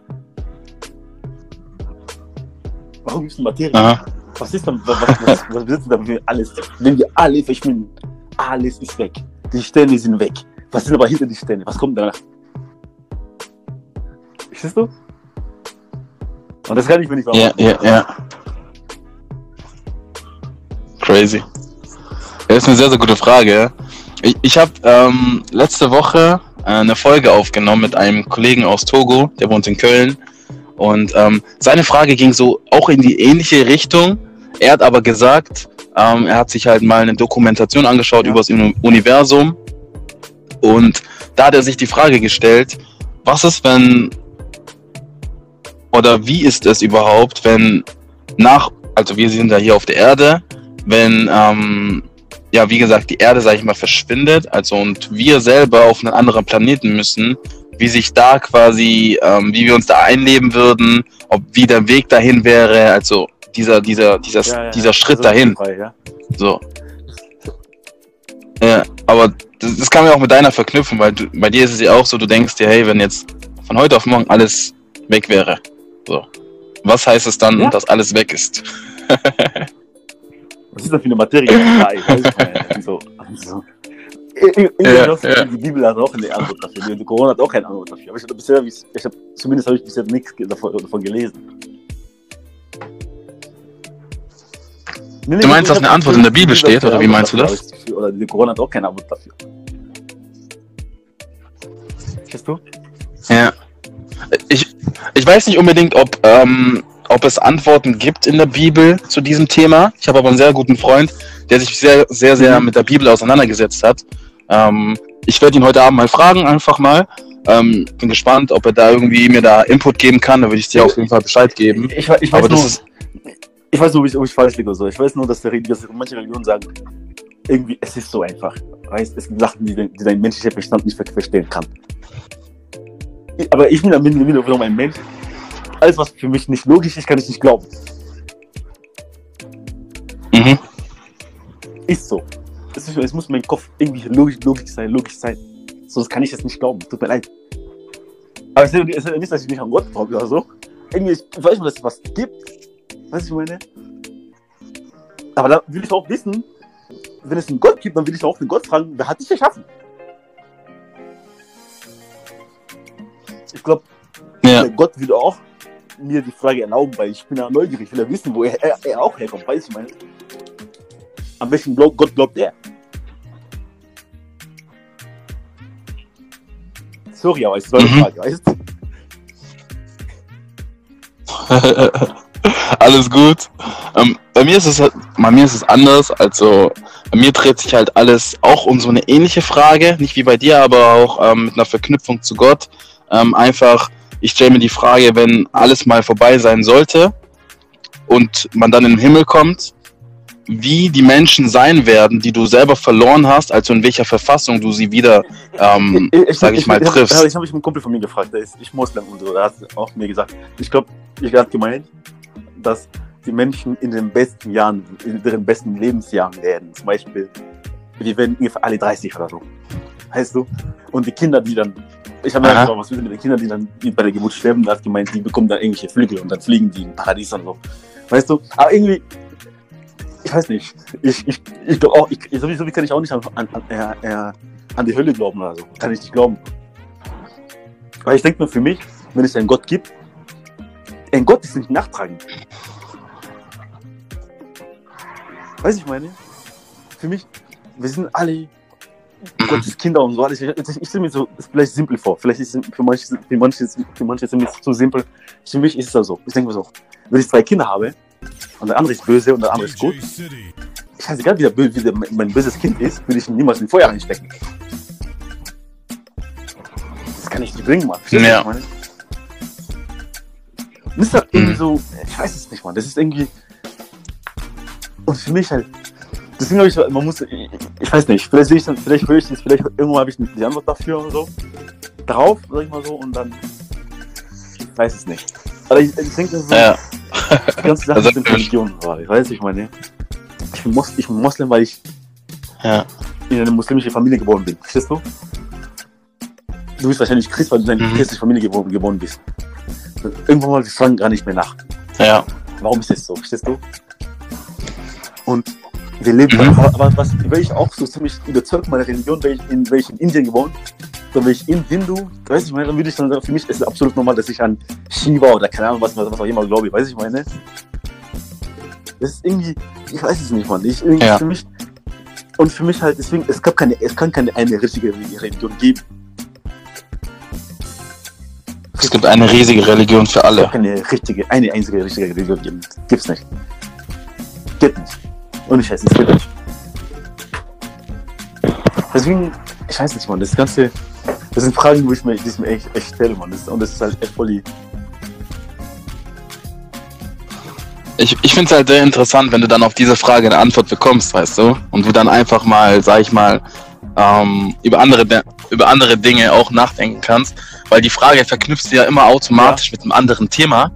Warum ist die Materie? Aha. Was ist dann, was, was, was besitzen dann wir alles? Wenn wir alle verschwinden, alles ist weg. Die Sterne sind weg. Was sind aber hinter die Sterne? Was kommt danach? Verstehst du? Und das kann ich mir nicht Ja, ja, ja. Crazy. Das ist eine sehr, sehr gute Frage. Ich, ich habe ähm, letzte Woche äh, eine Folge aufgenommen mit einem Kollegen aus Togo, der wohnt in Köln. Und ähm, seine Frage ging so auch in die ähnliche Richtung. Er hat aber gesagt, ähm, er hat sich halt mal eine Dokumentation angeschaut Ja. über das Uni- Universum. Und da hat er sich die Frage gestellt, was ist, wenn oder wie ist es überhaupt, wenn nach, also wir sind ja hier auf der Erde, wenn, ähm, ja, wie gesagt, die Erde, sag ich mal, verschwindet, also und wir selber auf einen anderen Planeten müssen, wie sich da quasi, ähm, wie wir uns da einleben würden, ob wie der Weg dahin wäre, also dieser, dieser, dieser, Ja, ja, dieser. Schritt Also, dahin, frei, ja. so. Ja, aber das, das kann man auch mit deiner verknüpfen, weil du, bei dir ist es ja auch so, du denkst dir, hey, wenn jetzt von heute auf morgen alles weg wäre, so. Was heißt es dann, dass alles weg ist? Was ist das für eine Materie? Frei, weißt du, so, so. Ja, irgendwas- ja. Die Bibel hat auch eine Antwort dafür. Die Corona hat auch keine Antwort dafür. Aber ich habe bisher, ich hab, zumindest habe ich bisher nichts davon, davon gelesen. Nee, nee, Du meinst, ich dass eine Antwort in der Bibel ich steht, oder wie meinst du das? ich- Oder die Koran hat auch keine Antwort dafür. Verstehst du? Ja. Ich, ich weiß nicht unbedingt, ob, ähm, ob es Antworten gibt in der Bibel zu diesem Thema. Ich habe aber einen sehr guten Freund, der sich sehr, sehr, sehr Mhm. mit der Bibel auseinandergesetzt hat. Ähm, ich werde ihn heute Abend mal fragen, einfach mal. Ähm, bin gespannt, ob er da irgendwie mir da Input geben kann. Da würde ich dir auf jeden Fall Bescheid geben. Ich, ich, weiß Aber nur, das ist, ich weiß nur, ob ich, ob ich falsch liege oder so. Ich weiß nur, dass, der, dass manche Religionen sagen, irgendwie, es ist so einfach. Weißt, es gibt Sachen, die, die dein menschlicher Verstand nicht ver- verstehen kann. Aber ich bin am Ende wiederum ein Mensch. Alles, was für mich nicht logisch ist, kann ich nicht glauben. mhm. Ist so. Es, ist, es muss mein Kopf irgendwie logisch, logisch sein, logisch sein. Sonst kann ich es nicht glauben. Tut mir leid. Aber es ist es ist nicht, dass ich nicht an Gott glaube oder so. Irgendwie, ich weiß nicht, dass es was gibt. Weißt du, ich meine? Aber da will ich auch wissen, wenn es einen Gott gibt, dann will ich auch den Gott fragen, wer hat dich erschaffen? Ich glaube, ja. Gott würde auch mir die Frage erlauben, weil ich bin ja neugierig, ich will ja wissen, wo er, er, er auch herkommt, weißt du, ich meine. An welchen Gott glaubt er? Sorry, aber es war eine Mhm. Frage, weißt du? alles gut. Ähm, bei mir ist es halt- bei mir ist es anders. Also bei mir dreht sich halt alles auch um so eine ähnliche Frage, nicht wie bei dir, aber auch ähm, mit einer Verknüpfung zu Gott. Ähm, einfach, ich stelle mir die Frage, wenn alles mal vorbei sein sollte und man dann in den Himmel kommt, wie die Menschen sein werden, die du selber verloren hast, also in welcher Verfassung du sie wieder, ähm, sag ich mal, ich, triffst. Ich, ich habe mich einen Kumpel von mir gefragt, der ist ich Moslem und so, der hat auch mir gesagt, ich glaube, ich habe gemeint, dass die Menschen in den besten Jahren, in ihren besten Lebensjahren werden. Zum Beispiel, wir werden ungefähr alle 30 oder so. Weißt du? Und die Kinder, die dann, ich habe mir gedacht, was wissen die Kinder, die dann die bei der Geburt sterben, der hat gemeint, die bekommen dann irgendwelche Flügel und dann fliegen die in Paradies und so. Weißt du? Aber irgendwie, ich weiß nicht. Ich, ich, ich glaube auch, ich, sowieso kann ich auch nicht an, an, an, äh, äh, an die Hölle glauben oder so. Kann ich nicht glauben. Weil ich denke mir für mich, wenn es einen Gott gibt, ein Gott ist nicht nachtragend. Weißt du, ich meine? Für mich, wir sind alle Gottes Kinder und so alles. Ich, ich, ich stelle mir so ist vielleicht simpel vor. Vielleicht ist es für manche, für manche, für manche ist es zu simpel. Für mich ist es das so. Ich denke mir so, wenn ich zwei Kinder habe und der andere ist böse und der andere ist gut, scheißegal, wie, der, wie der, mein böses Kind ist, will ich ihn niemals in Feuer reinstecken. Das kann ich nicht bringen, Mann. Ja. ich meine? Das ist halt irgendwie Mhm. so, ich weiß es nicht, Mann. Das ist irgendwie. Und für mich halt. Deswegen habe ich, man muss, ich, ich weiß nicht, vielleicht sehe ich dann, vielleicht höre ich das, vielleicht irgendwo habe ich die Antwort dafür oder so. Drauf, sag ich mal so, und dann. Ich weiß es nicht. Aber ich, ich denke so, Ja. die ganze Sache Also, den Religionen war. Ich weiß, ich meine. Ich bin, Mos ich bin Moslem, weil ich Ja. in eine muslimische Familie geboren bin. Verstehst du? Du bist wahrscheinlich Christ, weil du in einer Mhm. christlichen Familie geboren, geboren bist. Irgendwann mal, wir fragen gar nicht mehr nach. Ja. Warum ist das so? Verstehst du? Und wir leben, Mhm. aber, was, wäre ich auch so ziemlich überzeugt meiner Religion, wäre ich in, wäre ich in Indien geboren, dann wäre ich in Hindu, weiß ich meine, dann würde ich dann sagen, für mich ist es absolut normal, dass ich an Shiva oder keine Ahnung, was, was, was auch immer glaube, weiß ich meine. Das ist irgendwie, ich weiß es nicht, Mann. Ich, irgendwie Ja. für mich, und für mich halt, deswegen, es gab keine, es kann keine eine richtige Religion geben. Es gibt eine riesige Religion für alle. keine richtige, eine einzige richtige Religion. Gibt's nicht. Gibt nicht. Und ich weiß, es gibt nicht. Deswegen, ich weiß nicht, Mann, das Ganze, das sind Fragen, wo ich mir, die ich mir echt, echt stelle, Mann. Das, und das ist halt echt voll die, Ich, ich finde es halt sehr interessant, wenn du dann auf diese Frage eine Antwort bekommst, weißt du? Und du dann einfach mal, sag ich mal, ähm, über, andere, De- über andere Dinge auch nachdenken kannst. Weil die Frage verknüpfst du ja immer automatisch mit einem anderen Thema.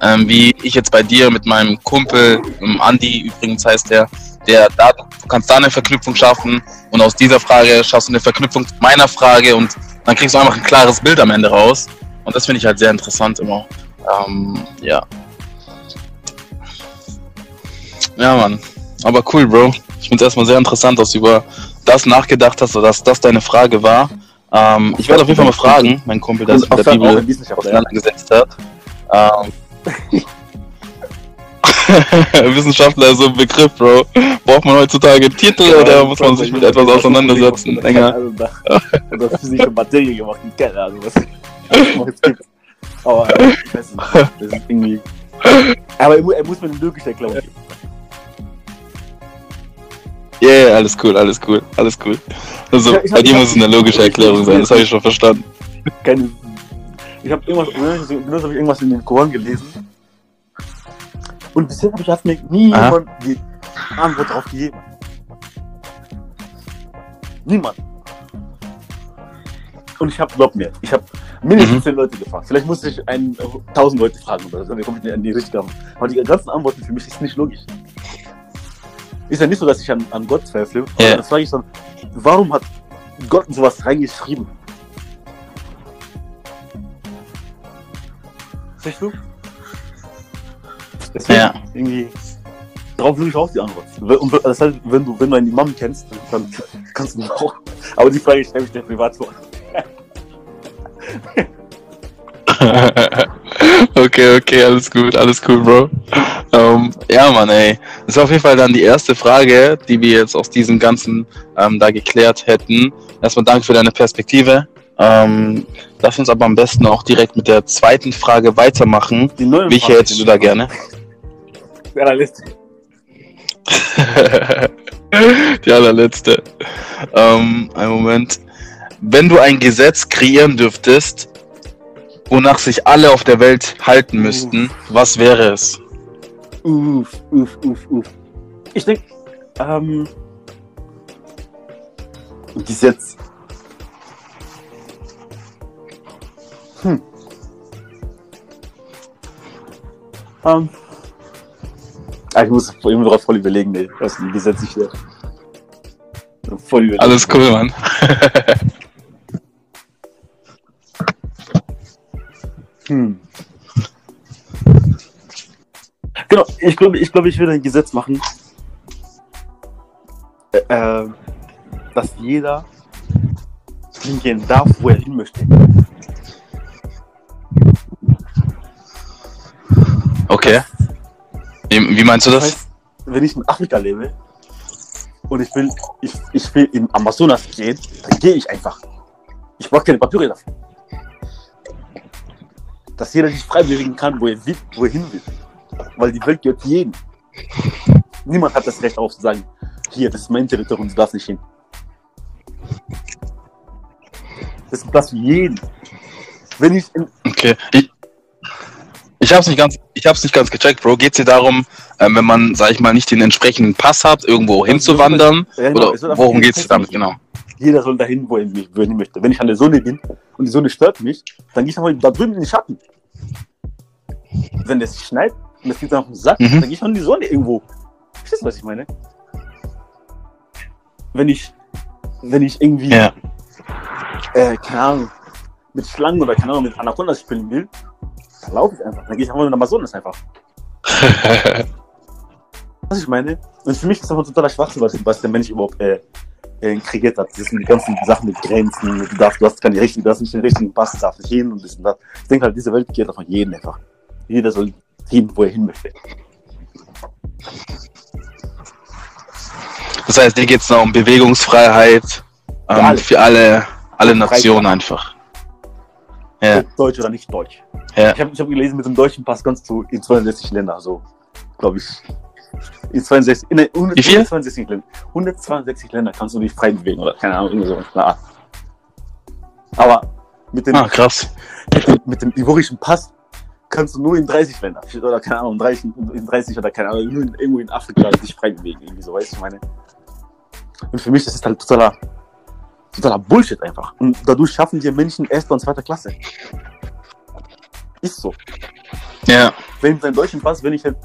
Ähm, wie ich jetzt bei dir mit meinem Kumpel, ähm, Andi übrigens heißt der, der da, du kannst da eine Verknüpfung schaffen und aus dieser Frage schaffst du eine Verknüpfung zu meiner Frage und dann kriegst du einfach ein klares Bild am Ende raus. Und das finde ich halt sehr interessant immer. Ähm, ja. Ja, Mann. Aber cool, Bro. Ich finde es erstmal sehr interessant, dass du über das nachgedacht hast, oder dass das deine Frage war. Ähm, ich werde auf jeden Fall mal fragen, mein Kumpel, der sich mit der Bibel auseinandergesetzt hat. Ähm, Wissenschaftler ist so ein Begriff, Bro. Braucht man heutzutage Titel Ja, oder muss man sich mit etwas auseinandersetzen? Länger. Also da, oder physische Materie gemacht, keine Ahnung, was was es gibt. Aber das ist, das irgendwie. Aber er, mu- muss mir eine logische Erklärung geben. Ja, yeah, alles cool, alles cool, alles cool. Also, Ich- ich hab- bei dir hab- muss es eine logische Erklärung sein, das habe ich schon verstanden. Keine. Ich habe irgendwas, habe ich irgendwas in den Koran gelesen. Und bisher habe ich hat mir niemand die Antwort darauf gegeben. Niemand. Und ich habe, glaub mir, ich habe mindestens Mhm. zehn Leute gefragt. Vielleicht muss ich ein, äh, tausend Leute fragen oder so, dann komme ich an die richtige Antwort. Aber die ganzen Antworten für mich ist nicht logisch. Ist ja nicht so, dass ich an, an Gott zweifle. Ja. Dann frage ich dann, warum hat Gott sowas reingeschrieben? Verstehst du? Deswegen Ja. irgendwie. Darauf will ich auch die Antwort. Und das heißt, wenn du, wenn du einen Imam kennst, dann kannst du ihn auch. Aber die Frage stelle ich dir privat vor. okay, okay, alles gut, alles cool, Bro. Ähm, ja, Mann, ey. Das ist auf jeden Fall dann die erste Frage, die wir jetzt aus diesem Ganzen ähm, da geklärt hätten. Erstmal danke für deine Perspektive. Ähm, lass uns aber am besten auch direkt mit der zweiten Frage weitermachen. Die neue Welche hättest du da gerne? Dann lässt die allerletzte. Ähm, einen Moment. Wenn du ein Gesetz kreieren dürftest, wonach sich alle auf der Welt halten müssten, was wäre es? Uff, uff, uff, uff. Ich denke, ähm. Gesetz. Hm. Ähm. Ah, ich muss immer drauf voll überlegen, ey, was ein Gesetz ich wäre. Voll überlegen. Alles cool, Mann. Hm. Genau, ich glaube, ich, glaube, ich würde ein Gesetz machen, äh, äh, dass jeder hingehen darf, wo er hin möchte. Okay. Wie, wie meinst du das? heißt, wenn ich in Afrika lebe und ich will, ich, ich will im Amazonas gehen, dann gehe ich einfach. Ich brauche keine Papiere dafür. Dass jeder sich frei bewegen kann, wo er will, wo er hin will. Weil die Welt gehört jedem. Niemand hat das Recht auf zu sagen, hier, das ist mein Territorium, du darfst nicht hin. Das ist Platz für jeden. Wenn ich in, Okay. Ich, ich hab's nicht ganz, ich hab's nicht ganz gecheckt, Bro. Geht's dir darum, ähm, wenn man, sag ich mal, nicht den entsprechenden Pass hat, irgendwo hinzuwandern? Ja, genau, es Oder worum geht's dir damit genau? Jeder soll dahin, er wo er hin möchte. Wenn ich an der Sonne bin und die Sonne stört mich, dann gehe ich einfach da drüben in den Schatten. Wenn es schneit und es geht dann auf den Sack, Mhm. dann gehe ich an die Sonne irgendwo. Verstehst du, was ich meine? Wenn ich, wenn ich irgendwie, Ja. äh, keine Ahnung, mit Schlangen oder keine Ahnung, mit Anacondas spielen will, dann laufe ich einfach. Dann gehe ich einfach in den Amazonas einfach. Was ich meine? Und für mich ist das einfach totaler Schwachsinn, was, was der Mensch überhaupt äh, äh, kreiert hat. Das sind die ganzen Sachen mit Grenzen, du darfst, du hast keine richtigen, du hast nicht den richtigen Pass, du darfst nicht hin und das und das. Ich denke halt, diese Welt geht einfach jeden einfach. Jeder soll hin, wo er hin möchte. Das heißt, dir geht's noch um Bewegungsfreiheit ähm, alle. für alle, alle. Nationen einfach. Ja. Deutsch oder nicht Deutsch. Ja. Ich habe ich hab gelesen, mit dem deutschen Pass kannst du in 62 Länder, so, glaube ich. In 62, in, 100, Wie viel? 162 Länder. 162 Länder kannst du dich frei bewegen oder keine Ahnung, irgendwie so. Art. Aber mit dem, Ah, krass. mit dem, mit dem ivorischen Pass kannst du nur in 30 Länder oder keine Ahnung, 30, in 30 oder keine Ahnung, nur in, irgendwo in Afrika dich frei bewegen, irgendwie so, weißt du, ich meine. Und für mich ist es halt totaler, totaler Bullshit einfach. Und dadurch schaffen die Menschen erster und zweiter Klasse. Ist so. Ja. Wenn mit einem deutschen Pass, wenn ich halt,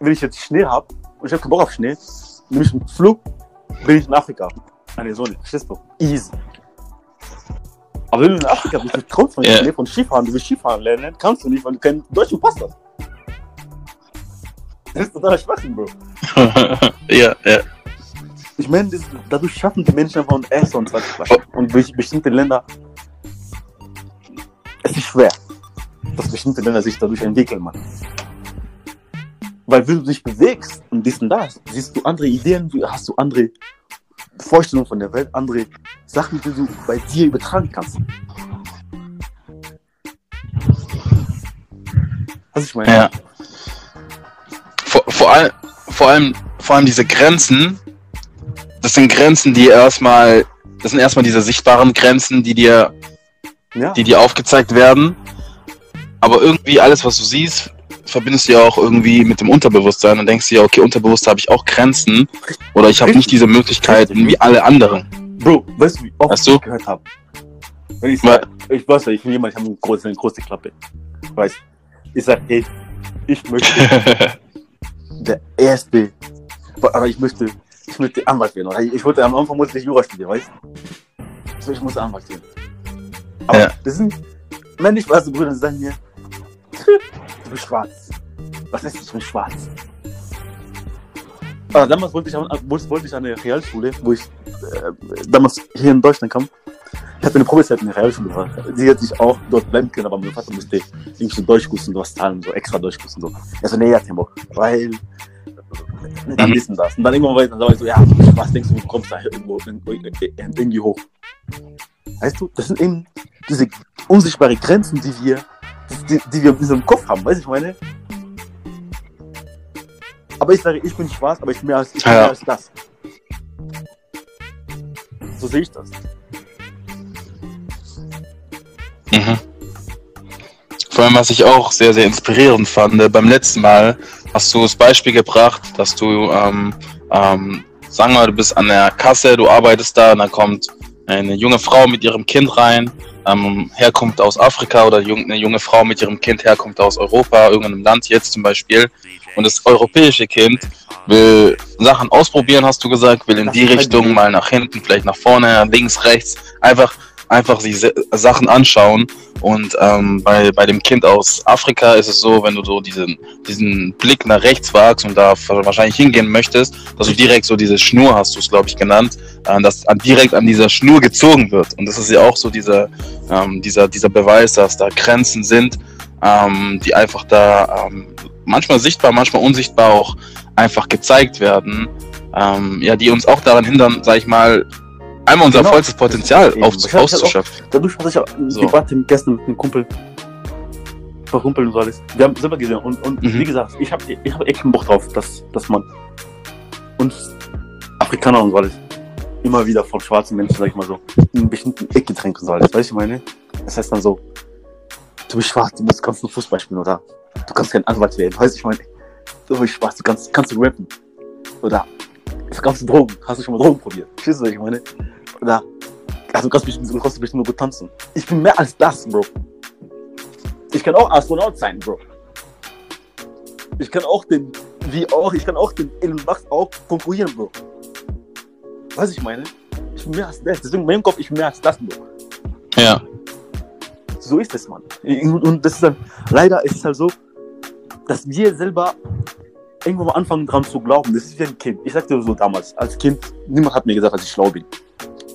wenn ich jetzt Schnee habe und ich habe keinen Bock auf Schnee, nehme ich einen Flug, bin ich in Afrika. An der Sonne, verstehst du? Easy. Aber wenn du in Afrika bist, du kommst von. Schnee, von Skifahren, du willst Skifahren lernen, kannst du nicht, weil du keinen deutschen Pass hast. Das ist totaler Schwachsinn, Bro. ja, ja. Ich meine, dadurch schaffen die Menschen einfach eine erste und zweite Klasse. Und durch bestimmte Länder, es ist schwer, dass bestimmte Länder sich dadurch entwickeln, Mann. Weil wenn du dich bewegst und dies und das, siehst du andere Ideen, hast du andere Vorstellungen von der Welt, andere Sachen, die du bei dir übertragen kannst. Was ich meine? Ja. Vor, vor, all, vor, allem, vor allem diese Grenzen, das sind Grenzen, die erstmal, das sind erstmal diese sichtbaren Grenzen, die dir, Ja. die dir aufgezeigt werden. Aber irgendwie alles, was du siehst, verbindest du ja auch irgendwie mit dem Unterbewusstsein und denkst dir, okay, unterbewusst habe ich auch Grenzen oder ich habe nicht diese Möglichkeiten wie alle anderen. Bro, weißt du, wie oft Weißt du? ich gehört habe? Wenn ich sag, ich weiß ja, ich bin jemand, ich habe eine große, eine große Klappe. Weißt Ich sag, ey, ich möchte der Erste, aber ich möchte, ich möchte Anwalt werden. Oder ich wollte am Anfang musste ich Jura studieren, weißt du? Ich muss Anwalt werden. Aber Ja. das sind meine schwarze Brüder, die sagen mir, du bist schwarz. Was heißt, ich bin schwarz? Aber damals wollte ich, an- wollte ich an eine Realschule, wo ich äh, damals hier in Deutschland kam. Ich hatte eine Probezeit in der Realschule. Die hätte ich auch dort bleiben können, aber mein Vater musste irgendwie und was zahlen, so extra Deutschkurs und so. Er so, nee, ja, kein Bock. Weil, dann Mhm. wissen das. Und dann irgendwann war ich, dann war ich so, ja, was denkst du, du kommst da irgendwo irgendwie hoch? Weißt du, das sind eben diese unsichtbaren Grenzen, die wir, die, die wir in unserem Kopf haben, weißt du, ich meine? Aber ich sage, ich bin schwarz, aber ich bin mehr als, ich bin mehr als das. So sehe ich das. Mhm. Vor allem, was ich auch sehr, sehr inspirierend fand, äh, beim letzten Mal hast du das Beispiel gebracht, dass du, ähm, ähm, sagen wir, mal, du bist an der Kasse, du arbeitest da und dann kommt eine junge Frau mit ihrem Kind rein, ähm, herkommt aus Afrika oder eine junge Frau mit ihrem Kind herkommt aus Europa, irgendeinem Land jetzt zum Beispiel. Und das europäische Kind will Sachen ausprobieren, hast du gesagt, will in die halt Richtung, mal nach hinten, vielleicht nach vorne, links, rechts, einfach, einfach Se- Sachen anschauen. Und ähm, bei, bei dem Kind aus Afrika ist es so, wenn du so diesen, diesen Blick nach rechts wagst und da wahrscheinlich hingehen möchtest, dass du direkt so diese Schnur, hast du es glaube ich genannt, äh, dass direkt an dieser Schnur gezogen wird. Und das ist ja auch so dieser, ähm, dieser, dieser Beweis, dass da Grenzen sind, ähm, die einfach da ähm, manchmal sichtbar, manchmal unsichtbar auch einfach gezeigt werden, ähm, ja, die uns auch daran hindern, sag ich mal, einmal unser Genau. vollstes Potenzial auf, auszuschöpfen. Dadurch hatte ich auch eine So. Debatte gestern mit einem Kumpel. Verrumpeln und so alles. Wir haben selber gesehen. Und, und Mhm. wie gesagt, ich habe ich hab echt keinen Bock drauf, dass, dass man uns Afrikaner und so alles immer wieder von schwarzen Menschen, sag ich mal so, in bestimmten Ecken drängt und so alles. Weißt du, ich meine? Das heißt dann so, du bist schwarz, du musst, kannst nur Fußball spielen oder du kannst kein Anwalt werden. Weißt du, ich meine? Du bist schwarz, du kannst, kannst du rappen. Oder du Drogen. Hast du schon mal Drogen probiert? Verstehst du, was ich meine? Oder also du kannst du kannst bestimmt nur gut tanzen. Ich bin mehr als das, Bro. Ich kann auch Astronaut sein, Bro. Ich kann auch den, wie auch, ich kann auch den Elon Musk auch konkurrieren, Bro. Was ich meine? Ich bin mehr als das. Deswegen in meinem Kopf, ich bin mehr als das, Bro. Ja. So ist es, Mann. Und und das ist dann, leider ist es halt so, dass wir selber irgendwann mal anfangen dran zu glauben. Das ist wie ein Kind. Ich sagte so damals, als Kind, niemand hat mir gesagt, dass ich schlau bin.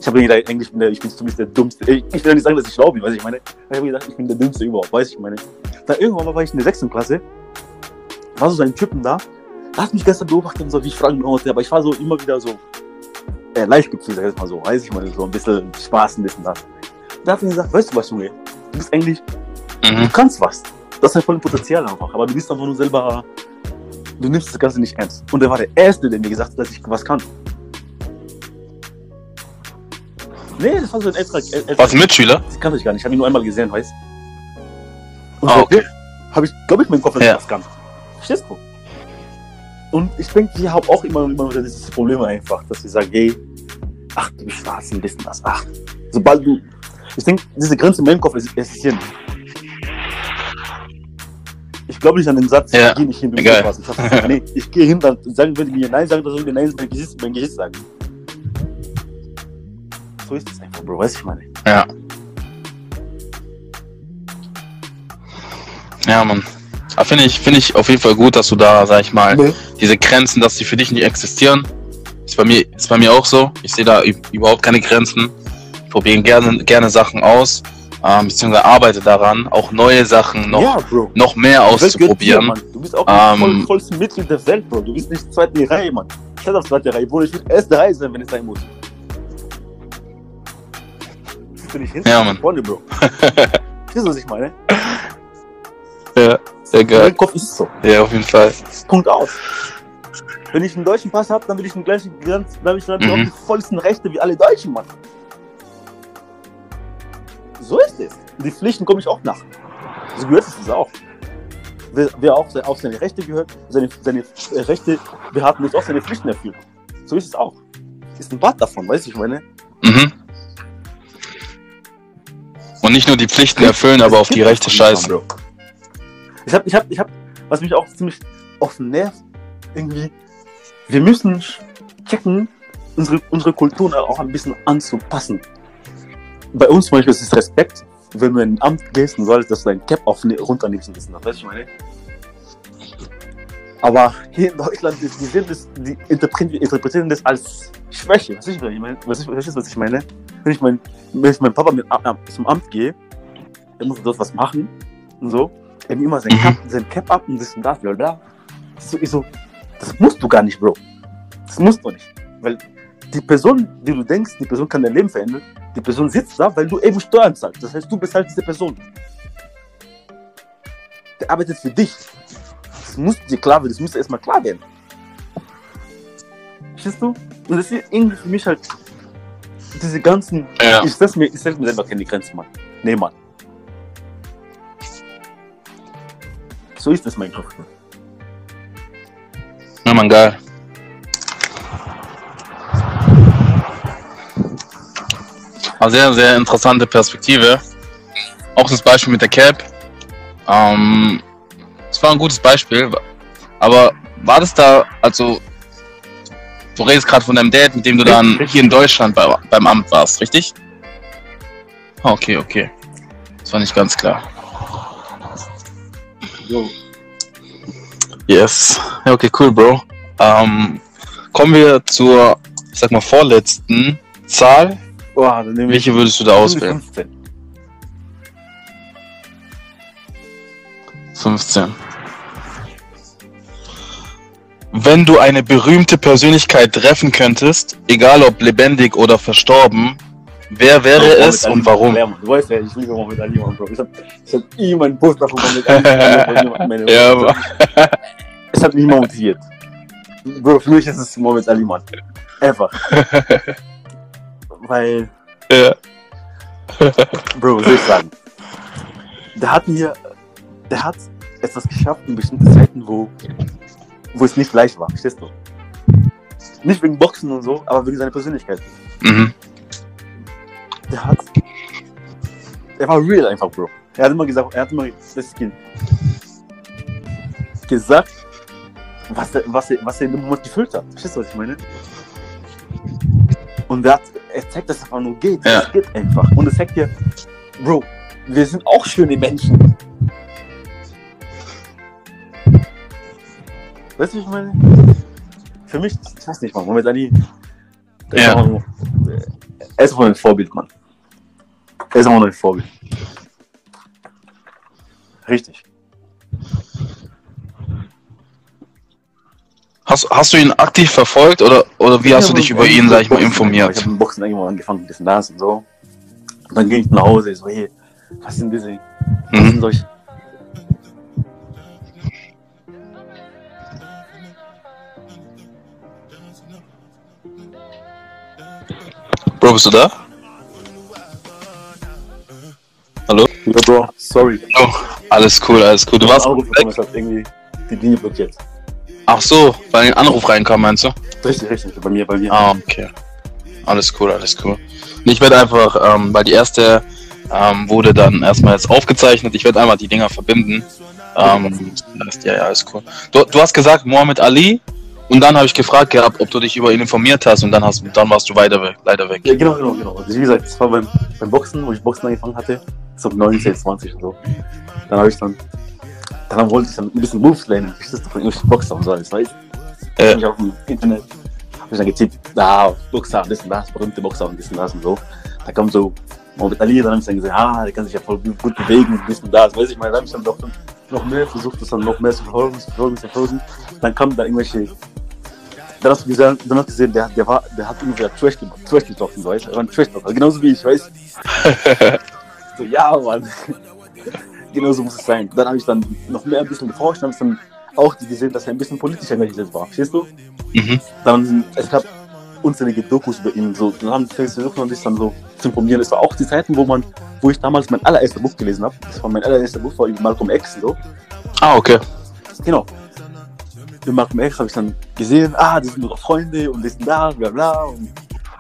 Ich habe mir gedacht, eigentlich bin der, ich bin zumindest der Dummste. Ich ich will ja nicht sagen, dass ich schlau bin, weiß ich meine. Ich habe mir gedacht, ich bin der Dümmste überhaupt, weiß ich meine. Dann irgendwann mal war ich in der sechsten Klasse, war so ein Typen da, der hat mich gestern beobachtet und so, wie ich Fragen beantwortet, aber ich war so immer wieder so, äh, leicht gefühlt, sag ich mal so, weiß ich meine, so ein bisschen Spaß, ein bisschen das. Da hat er mir gesagt, weißt du was, Junge, du bist eigentlich Mhm. Du kannst was. Das ist ein volles Potenzial einfach. Aber du bist einfach nur selber. Du nimmst das Ganze nicht ernst. Und er war der Erste, der mir gesagt hat, dass ich was kann. Nee, das war so ein älterer. älterer Was, ein Mitschüler? Das kannte ich gar nicht. Ich habe ihn nur einmal gesehen, weißt Und Ah, okay. habe ich, glaube ich, meinen Kopf, Ja. ich was kann. Verstehst du? Und ich denke, wir haben auch immer, immer wieder dieses Problem einfach, dass wir sagen, hey, ach, du bist schwarz und das und das. Ach, sobald du. Ich denke, diese Grenze in meinem Kopf ist- existieren. Ich glaube nicht an den Satz, Ja, ich gehe nicht hin, du bist schwarz. Ich, nee, ich gehe hin, dann sagen, wenn die mir Nein sagen, dann sollen die Nein mein Gesicht, mein Gesicht sagen. So ist es einfach, Bro, weißt du, ich meine. Ja. Ja, Mann. Finde ich, finde ich auf jeden Fall gut, dass du da, sag ich mal, Nee. diese Grenzen, dass die für dich nicht existieren. Ist bei mir, ist bei mir auch so. Ich sehe da üb- überhaupt keine Grenzen. Ich probiere gerne, gerne Sachen aus. ähm, beziehungsweise arbeite daran, auch neue Sachen noch, ja, noch mehr dir, auszuprobieren. Mann. Du bist auch Ähm, voll, vollste Mitglied der Welt, Bro. Du bist nicht zweite Reihe, Mann. Ich hätte auf zweite Reihe, Bruder. Ich will erste Reihe sein, wenn es sein muss. Ich will nicht hinten, Ja, Mann. vorne, Bro. Verstehst du, was ich meine? Ja, sehr In geil. meinem Kopf ist so. Ja, auf jeden Fall. Punkt aus. Wenn ich einen deutschen Pass habe, dann will ich den gleichen, dann will ich dann Mhm. auch die vollsten Rechte wie alle Deutschen, Mann. So ist es. Die Pflichten komme ich auch nach. So gehört es auch. Wer, wer auch auf seine Rechte gehört, seine, seine Rechte beharrt, muss auch seine Pflichten erfüllen. So ist es auch. Ist ein Bad davon, weißt du, ich meine? Mhm. Und nicht nur die Pflichten erfüllen, aber auf die rechte das nicht, Scheiße. Bro. Ich hab, ich hab, ich hab, was mich auch ziemlich auf den Nerv irgendwie, wir müssen checken, unsere, unsere Kulturen auch ein bisschen anzupassen. Bei uns zum Beispiel ist es Respekt, wenn du in ein Amt gehst und solltest, dass du dein Cap auf, runternimmst und das, weißt du, was ich meine? Aber hier in Deutschland, die, sehen das, die interpretieren, das als Schwäche. Was ich, meine? Was ich, was ich meine? Wenn ich, mein, wenn ich meinem Papa mit, äh, zum Amt gehe, er muss dort was machen und so, er nimmt immer sein Mhm. Cap, sein Cap ab und das und das, bla bla. So, ich so, das musst du gar nicht, Bro. Das musst du nicht. Weil die Person, die du denkst, die Person kann dein Leben verändern, die Person sitzt da, weil du eben Steuern zahlst. Das heißt, du bezahlst diese Person. Der arbeitet für dich. Das muss dir klar werden, das muss dir erstmal klar werden. Verstehst du? Und das ist irgendwie für mich halt diese ganzen. Ja. Ich setze mir, ich setz mir selber keine Grenzen, Mann. Nee, Mann. So ist das mein Kopf. Ja, man, geil. Also sehr, sehr interessante Perspektive. Auch das Beispiel mit der Cap. Ähm, das war ein gutes Beispiel. Aber war das da, also, du redest gerade von deinem Dad, mit dem du dann hier in Deutschland bei, beim Amt warst, richtig? Okay, okay. Das war nicht ganz klar. So. Yes. Okay, cool, Bro. Ähm, kommen wir zur, ich sag mal, vorletzten Zahl. Oh, dann nehme ich Welche würdest du da auswählen? 15. 15. Wenn du eine berühmte Persönlichkeit treffen könntest, egal ob lebendig oder verstorben, wer wäre Mohammed es Ali, und warum? Ja. Du weißt ja, ich liebe Mohammed Ali, Mann, Bro. Ich hab, ich hab immer einen Poster von Mohammed Ali. Meine- Ja, Mann. Es hat mich immer motiviert. Bro, für mich ist es Mohammed Ali, Mann. Einfach. Weil, Ja. Bro, was soll ich sagen? Der hat mir, der hat etwas geschafft in bestimmten Zeiten, wo, wo es nicht leicht war. Verstehst du? Nicht wegen Boxen und so, aber wegen seiner Persönlichkeit. Mhm. Der hat. Er war real einfach, Bro. Er hat immer gesagt, er hat immer das Kind gesagt, was er, was, er, was er in dem Moment gefühlt hat. Verstehst du, was ich meine? Und er, hat, er zeigt, dass es einfach nur geht. Ja. Es geht einfach. Und es zeigt dir, Bro, wir sind auch schöne Menschen. Weißt du, ich meine? Für mich, ich weiß nicht, man, Moment, Ali. Ja. nur- Er ist einfach ein Vorbild, Mann. Er ist auch ein Vorbild. Richtig. Hast, hast du ihn aktiv verfolgt oder, oder wie hast du dich über ihn, sag ich mal, Ich informiert? habe im Boxen irgendwann angefangen, bisschen das und so. Und dann ging ich nach Hause, so, hey, was sind diese, was Mhm. sind solche, Bro, bist du da? Hallo? ja, Bro, sorry. Oh, alles cool, alles cool. Du warst Anruf bekommen, es hat irgendwie die Linie blockiert. Ach so, weil ein Anruf reinkam, meinst du? Richtig, richtig, bei mir, bei mir. Ah, okay. Alles cool, alles cool. Ich werde einfach, ähm, weil die erste ähm, wurde dann erstmal jetzt aufgezeichnet, ich werde einmal die Dinger verbinden. Ähm, das heißt, ja, ja, alles cool. Du, du hast gesagt Mohammed Ali und dann habe ich gefragt gehabt, ob du dich über ihn informiert hast und dann hast dann warst du weiter weg, leider weg. Ja, genau, genau, genau. Also, wie gesagt, das war beim, beim Boxen, wo ich Boxen angefangen hatte. So 19, 20 und so. Dann habe ich dann, dann wollte ich dann ein bisschen Moves lernen. Ich das von irgendwelchen Boxer und so alles, weißt du? Äh. Ich auf dem Internet, habe ich dann getippt, da, Boxer, das und das, berühmte Boxer und das und das und so. Da kam so Mohamed Ali, dann habe ich dann gesagt, ah, der kann sich ja voll gut bewegen, ein bisschen da, das weiß ich mal, dann habe ich dann doch noch mehr versucht, das dann noch mehr zu verfolgen, zu verfolgen, zu verfolgen. Dann kamen da irgendwelche, dann hast du gesehen, dann hast du gesehen der, der, war, der hat irgendwie Trash Trash getroffen, weißt du, er war ein Trash also genauso wie ich, weißt So, ja, Mann. genauso muss es sein. Dann habe ich dann noch mehr ein bisschen geforscht, dann habe ich dann auch gesehen, dass er ein bisschen politischer engagiert war, verstehst du? Mhm. Dann, es gab unzählige Dokus über ihn, so, dann haben versucht man sich dann so zu informieren. Es war auch die Zeiten, wo man, wo ich damals mein allererstes Buch gelesen habe. Das war mein allererstes Buch, war über Malcolm X, so. Ah, okay. Genau. Mit Malcolm X habe ich dann gesehen, ah, die sind nur Freunde und die sind da, bla bla, und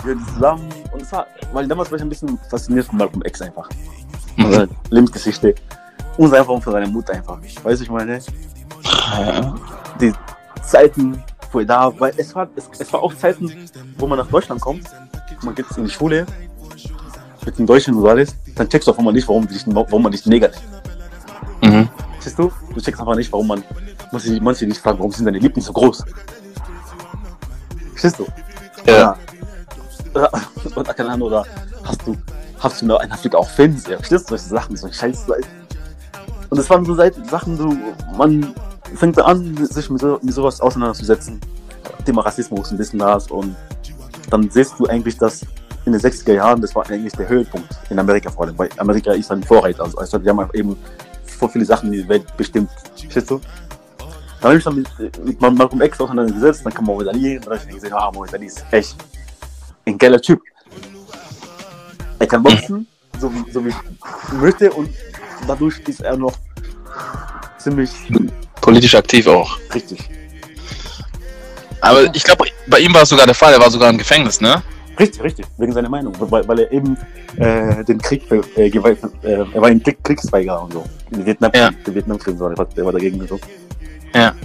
wir sind zusammen. Und es war, weil damals war ich ein bisschen fasziniert von Malcolm X einfach. Mhm. Also Lebensgeschichte. Und einfach von seiner Mutter einfach. Weißt du, ich meine? Ja. Die Zeiten, er da, weil es war, es, es war auch Zeiten, wo man nach Deutschland kommt, man geht in die Schule, mit den Deutschen und alles, dann checkst du auf einmal nicht, warum, warum man dich Neger nennt. Mhm. Siehst du? Du checkst einfach nicht, warum man, manche, manche nicht fragen, warum sind deine Lippen so groß? Verstehst du? Ja. Oder, oder, keine Ahnung, oder hast du, hast du in Afrika auch Fernseher? Verstehst du solche Sachen, solche Scheiße? Und das waren so Sachen, so, man fängt an, sich mit, so, mit sowas auseinanderzusetzen. Thema Rassismus ein bisschen das und dann siehst du eigentlich, dass in den 60er Jahren, das war eigentlich der Höhepunkt in Amerika vor allem, weil Amerika ist ein Vorreiter. Also, also die haben eben vor viele Sachen die Welt bestimmt. Verstehst du? Dann habe ich dann mit, mit Malcolm X auseinandergesetzt, dann kam Mohamed Ali und dann habe ich gesehen, ah, Mohamed Ali ist echt ein geiler Typ. Er kann boxen, so, so wie ich möchte und dadurch ist er noch ziemlich politisch aktiv auch. Richtig. Aber ich glaube, bei ihm war es sogar der Fall, er war sogar im Gefängnis, ne? Richtig, richtig, wegen seiner Meinung, weil, weil er eben äh, den Krieg, äh, äh, er war ein Krieg, Kriegsweiger und so. In Vietnam, ja. der Vietnamkrieg, so, der war dagegen und so. Ja.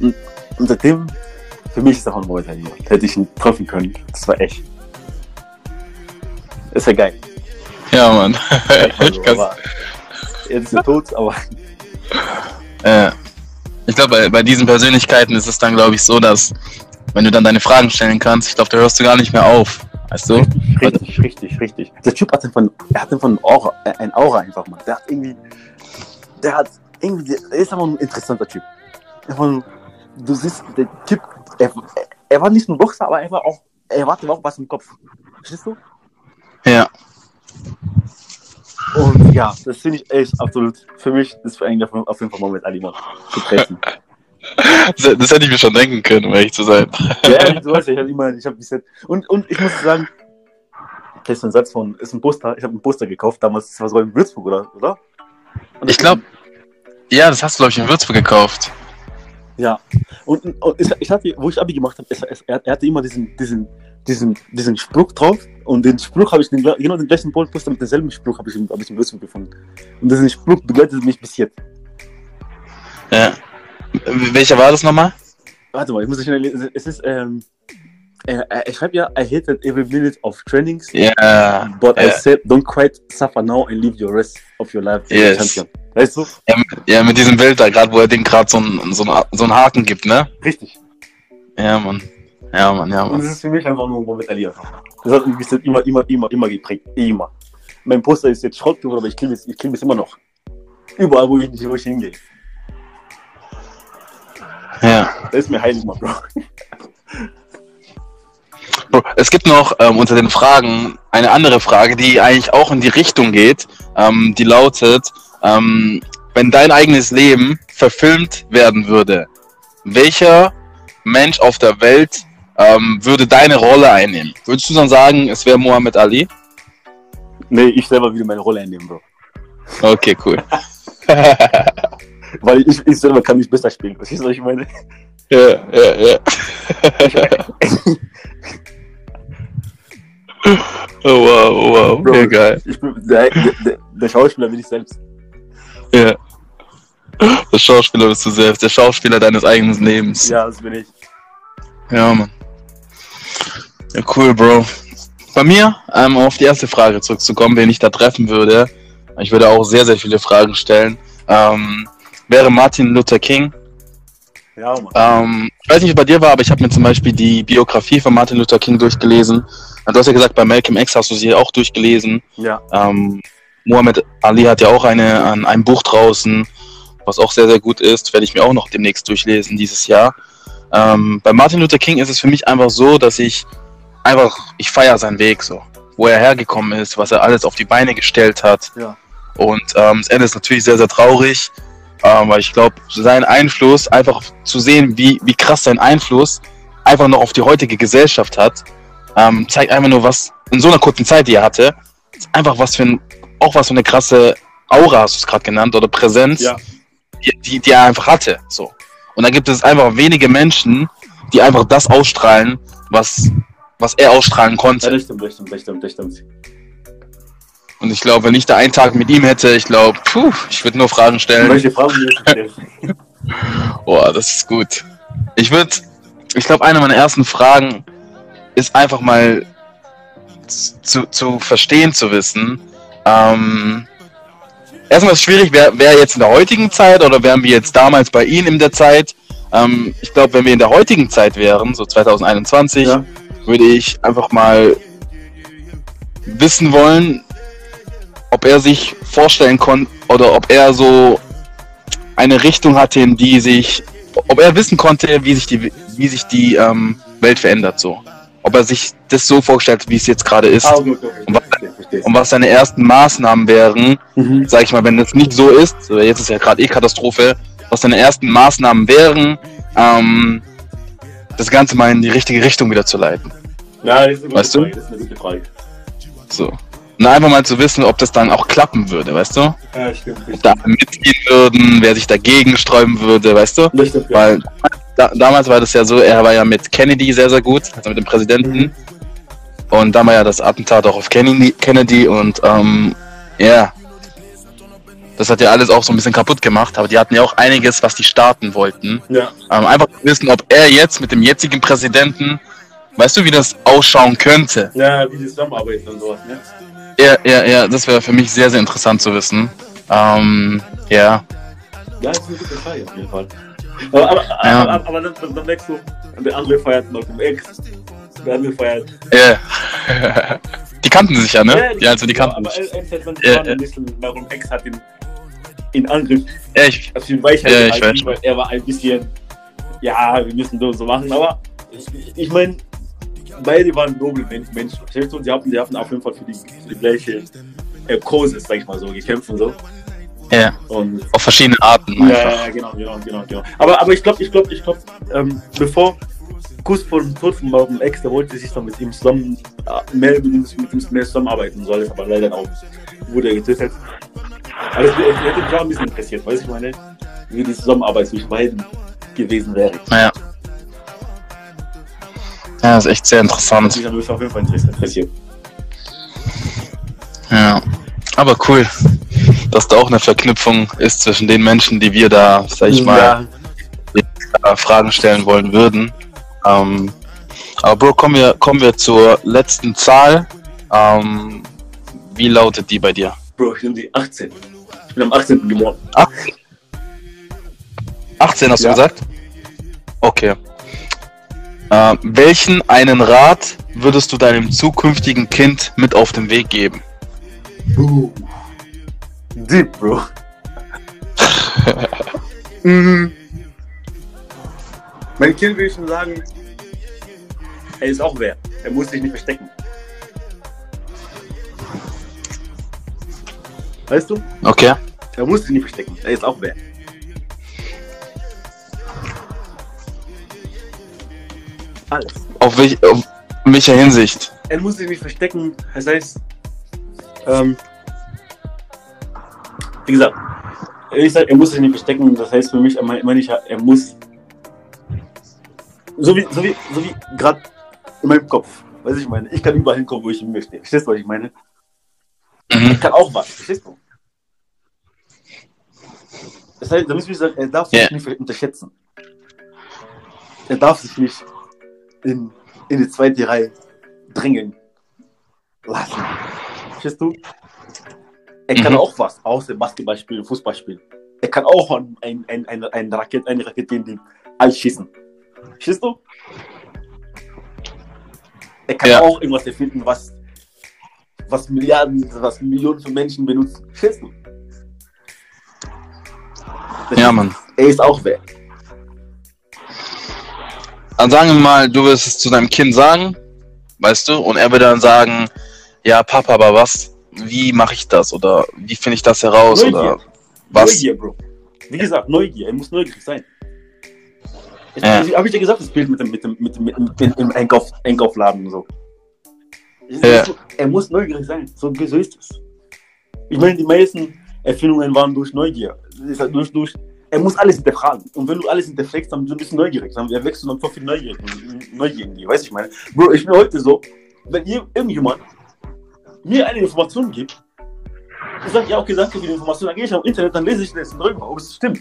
Und, und seitdem, für mich ist er auch ein Mordteil Hätte ich ihn treffen können, das war echt. Ist ja geil. Ja, Mann. Also, aber, jetzt ist er tot, aber. Ja. Ich glaube, bei, bei diesen Persönlichkeiten ist es dann, glaube ich, so, dass, wenn du dann deine Fragen stellen kannst, ich glaube, da hörst du gar nicht mehr auf. Weißt du? Richtig, richtig, richtig. Der Typ hat einfach, er hat einfach ein Aura, äh, ein Aura einfach, mal. Der hat irgendwie, der hat irgendwie, er ist einfach ein interessanter Typ. Einfach, du siehst, der Typ, er, er war nicht nur Boxer, aber er war auch, er hatte auch was im Kopf. Verstehst du? Ja. Und ja, das finde ich echt absolut, für mich ist eigentlich auf jeden Fall mal mit Aliman zu treffen. Das, das, hätte ich mir schon denken können, um ehrlich zu sein. Ja, du weißt, ich habe immer, ich habe bis jetzt, und, und ich muss sagen, das ist ein Satz von, ist ein Poster, ich habe ein Poster gekauft, damals, das war sogar in Würzburg, oder? oder? Ich glaube, ja, das hast du, glaube ich, in Würzburg gekauft. Ja, und, und ich, hatte, wo ich Abi gemacht habe, er, er hatte immer diesen, diesen, diesen, diesen Spruch drauf und den Spruch habe ich, den, genau den gleichen Poster mit demselben Spruch habe ich, hab ich in Würzburg gefunden. Und diesen Spruch begleitet mich bis jetzt. Ja. Welcher war das nochmal? Warte mal, ich muss schnell lesen. Es ist, ähm, er, er schreibt ja, I hated every minute of trainings. Yeah. But yeah. I said, don't quite suffer now and live your rest of your life yes. champion. Weißt du? Ja, ja, mit diesem Bild da, gerade wo er den gerade so, ein, so, ein, so einen Haken gibt, ne? Richtig. Ja, Mann. Ja, Mann, ja, Mann. Und das ist für mich einfach nur ein Moment Ali Das hat mich immer, immer, immer, immer geprägt. Immer. Mein Poster ist jetzt Schrott aber ich klebe es, ich klebe es immer noch. Überall, wo ich, wo ich hingehe. Ja. Das ist mir heilig, Mann, Bro. Es gibt noch ähm, unter den Fragen eine andere Frage, die eigentlich auch in die Richtung geht. Ähm, die lautet, ähm, wenn dein eigenes Leben verfilmt werden würde, welcher Mensch auf der Welt ähm, würde deine Rolle einnehmen? Würdest du dann sagen, es wäre Muhammad Ali? Nee, ich selber würde meine Rolle einnehmen, Bro. Okay, cool. Weil ich, ich selber kann mich besser spielen. Was ist, was ich meine? Ja, ja, ja. oh wow, oh wow, Bro, ja, geil. Ich bin, der, der, der Schauspieler bin ich selbst. Ja. Der Schauspieler bist du selbst, der Schauspieler deines eigenen Lebens. Ja, das bin ich. Ja, Mann. Ja, cool, Bro. Bei mir, ähm, um auf die erste Frage zurückzukommen, wen ich da treffen würde, ich würde auch sehr, sehr viele Fragen stellen, ähm, wäre Martin Luther King. Ja, Mann. Ähm, ich weiß nicht, wie bei dir war, aber ich habe mir zum Beispiel die Biografie von Martin Luther King durchgelesen. Du hast ja gesagt, bei Malcolm X hast du sie auch durchgelesen. Ja. Ähm, Muhammad Ali hat ja auch eine, ein, ein Buch draußen, was auch sehr, sehr gut ist. Werde ich mir auch noch demnächst durchlesen dieses Jahr. Ähm, bei Martin Luther King ist es für mich einfach so, dass ich einfach, ich feiere seinen Weg so. Wo er hergekommen ist, was er alles auf die Beine gestellt hat. Ja. Und ähm, das Ende ist natürlich sehr, sehr traurig. Ähm, weil ich glaube, sein Einfluss, einfach zu sehen, wie, wie krass sein Einfluss einfach noch auf die heutige Gesellschaft hat, ähm, zeigt einfach nur, was in so einer kurzen Zeit, die er hatte, einfach was für ein, auch was für eine krasse Aura, hast du es gerade genannt, oder Präsenz, Ja. die, die, die er einfach hatte. So. Und da gibt es einfach wenige Menschen, die einfach das ausstrahlen, was, was er ausstrahlen Ja, konnte. das stimmt, das stimmt, das stimmt, das stimmt. Und ich glaube, wenn ich da einen Tag mit ihm hätte, ich glaube, puh, ich würde nur Fragen stellen. Welche Fragen? Boah, das ist gut. Ich würde, ich glaube, eine meiner ersten Fragen ist einfach mal zu, zu verstehen, zu wissen. Ähm, erstmal ist es schwierig, wer, wer jetzt in der heutigen Zeit oder wären wir jetzt damals bei Ihnen in der Zeit? Ähm, ich glaube, wenn wir in der heutigen Zeit wären, so 2021, Ja. würde ich einfach mal wissen wollen, ob er sich vorstellen konnte oder ob er so eine Richtung hatte, in die sich, ob er wissen konnte, wie sich die, wie sich die ähm, Welt verändert, so. Ob er sich das so vorstellt, wie es jetzt gerade ist. Ah, okay, okay, okay. Und was- Verstehe. Und was seine ersten Maßnahmen wären, Mhm. sag ich mal, wenn es nicht so ist, jetzt ist ja gerade eh Katastrophe, was seine ersten Maßnahmen wären, ähm, das Ganze mal in die richtige Richtung wieder zu leiten. Ja, das ist eine gute Weißt du? Frage. Das ist eine gute Frage. So. Und einfach mal zu wissen, ob das dann auch klappen würde, weißt du? Ja, stimmt. Ob da mitgehen würden, wer sich dagegen sträuben würde, weißt du? Das stimmt, ja. Da, damals war das ja so, er war ja mit Kennedy sehr, sehr gut, also mit dem Präsidenten. Mhm. Und dann war ja das Attentat auch auf Kennedy, Kennedy und ähm, ja, das hat ja alles auch so ein bisschen kaputt gemacht, aber die hatten ja auch einiges, was die starten wollten. Ja, Ähm, einfach zu wissen, ob er jetzt mit dem jetzigen Präsidenten, weißt du, wie das ausschauen könnte? ja, wie die zusammenarbeiten und sowas, ne? Ja, ja, ja, das wäre für mich sehr, sehr interessant zu wissen. Ähm, ja, Ja, ist eine gute Frage auf jeden Fall. Aber, aber, Ja. aber, aber, aber dann, dann, merkst du, der andere feiert noch dem Ex, der andere feiert. ja. die kannten sich ja, ne? Ja, also die kannten aber sich. Ex hat man Ja, ja, ja. ein bisschen, warum Ex hat ihn in Angriff Ja, ich, auf den Weichheit Ja, ich weiß. weil er war ein bisschen, ja, wir müssen so und so machen, aber ich, ich meine, beide waren noble Men- Menschen, verstehst du? Die haben, die haben auf jeden Fall für die, für die gleiche äh, sag ich mal so, gekämpft und so. Ja, Und auf verschiedene Arten ja, einfach. ja, genau, genau, genau, genau. Aber, aber ich glaube, ich glaube, ich glaube, ähm, bevor kurz vor dem Tod von Malcolm X, der wollte sich dann mit ihm zusammen, mehr mit ihm, mit ihm mehr zusammenarbeiten soll, aber leider auch wurde er getötet. Aber das, das hätte mich auch ein bisschen interessiert, weißt du, ich meine, wie die Zusammenarbeit zwischen beiden gewesen wäre. Ja. Ja, das ist echt sehr interessant. Mich hat mich auf jeden Fall interessiert. Ja. Aber cool, dass da auch eine Verknüpfung ist zwischen den Menschen, die wir da, sag ich mal, äh, Fragen stellen wollen würden. Ähm, aber Bro, kommen wir, kommen wir zur letzten Zahl. Ähm, wie lautet die bei dir? Bro, ich bin die 18. Ich bin am 18. geboren. 18 hast Ja. du gesagt? Okay. Äh, welchen einen Rat würdest du deinem zukünftigen Kind mit auf den Weg geben? Uh. Deep, Bro. Mhm. Mein Kind will ich schon sagen, er ist auch wer. Er muss sich nicht verstecken. Weißt du? Okay. Er muss sich nicht verstecken. Er ist auch wer. Alles. Auf, welch, auf welcher Hinsicht? Er muss sich nicht verstecken. Das heißt, ähm, wie gesagt, ich sag, er muss sich nicht verstecken. Das heißt für mich, er meine ich, er muss, so wie, so wie, so wie gerade in meinem Kopf. Weißt du, ich meine, ich kann überall hinkommen, wo ich möchte. Verstehst du, was ich meine? Mhm. Ich kann auch was. Verstehst du? Das heißt, da muss ich sagen, er darf sich Ja. nicht unterschätzen. Er darf sich nicht in, in die zweite Reihe drängen lassen. Verstehst du? Er kann Mhm. auch was, außer Basketball spielen, Fußball spielen. Er kann auch ein, ein, ein, ein, ein Raket, eine Rakete in die als schießen. Verstehst du? Er kann Ja. auch irgendwas erfinden, was, was Milliarden, was Millionen von Menschen benutzen. Verstehst du? Das Ja, Mann. Er ist auch wer. Dann sagen wir mal, du wirst es zu deinem Kind sagen, weißt du, und er würde dann sagen, ja, Papa, aber was, wie mache ich das? Oder wie finde ich das heraus? Neugier. Oder was? Neugier, Bro. Wie gesagt, Neugier. Er muss neugierig sein. Ich, Ja. Habe ich dir gesagt, das Bild mit dem, mit dem, mit dem, mit dem, im Einkauf, Einkaufladen und so. Ja. Er muss neugierig sein. So, so ist es. Ich meine, die meisten Erfindungen waren durch Neugier. Halt durch, durch, er muss alles hinterfragen. Und wenn du alles hinterfragst, dann bist du ein bisschen neugierig. Dann erwächst du dann voll viel Neugier, Neugier in dir. Weißt du, ich meine? Bro, ich bin heute so, wenn ihr, irgendjemand mir eine Information gibt, ich sage, ja, okay, danke für die Information, dann gehe ich auf Internet, dann lese ich das drüber, ob es stimmt.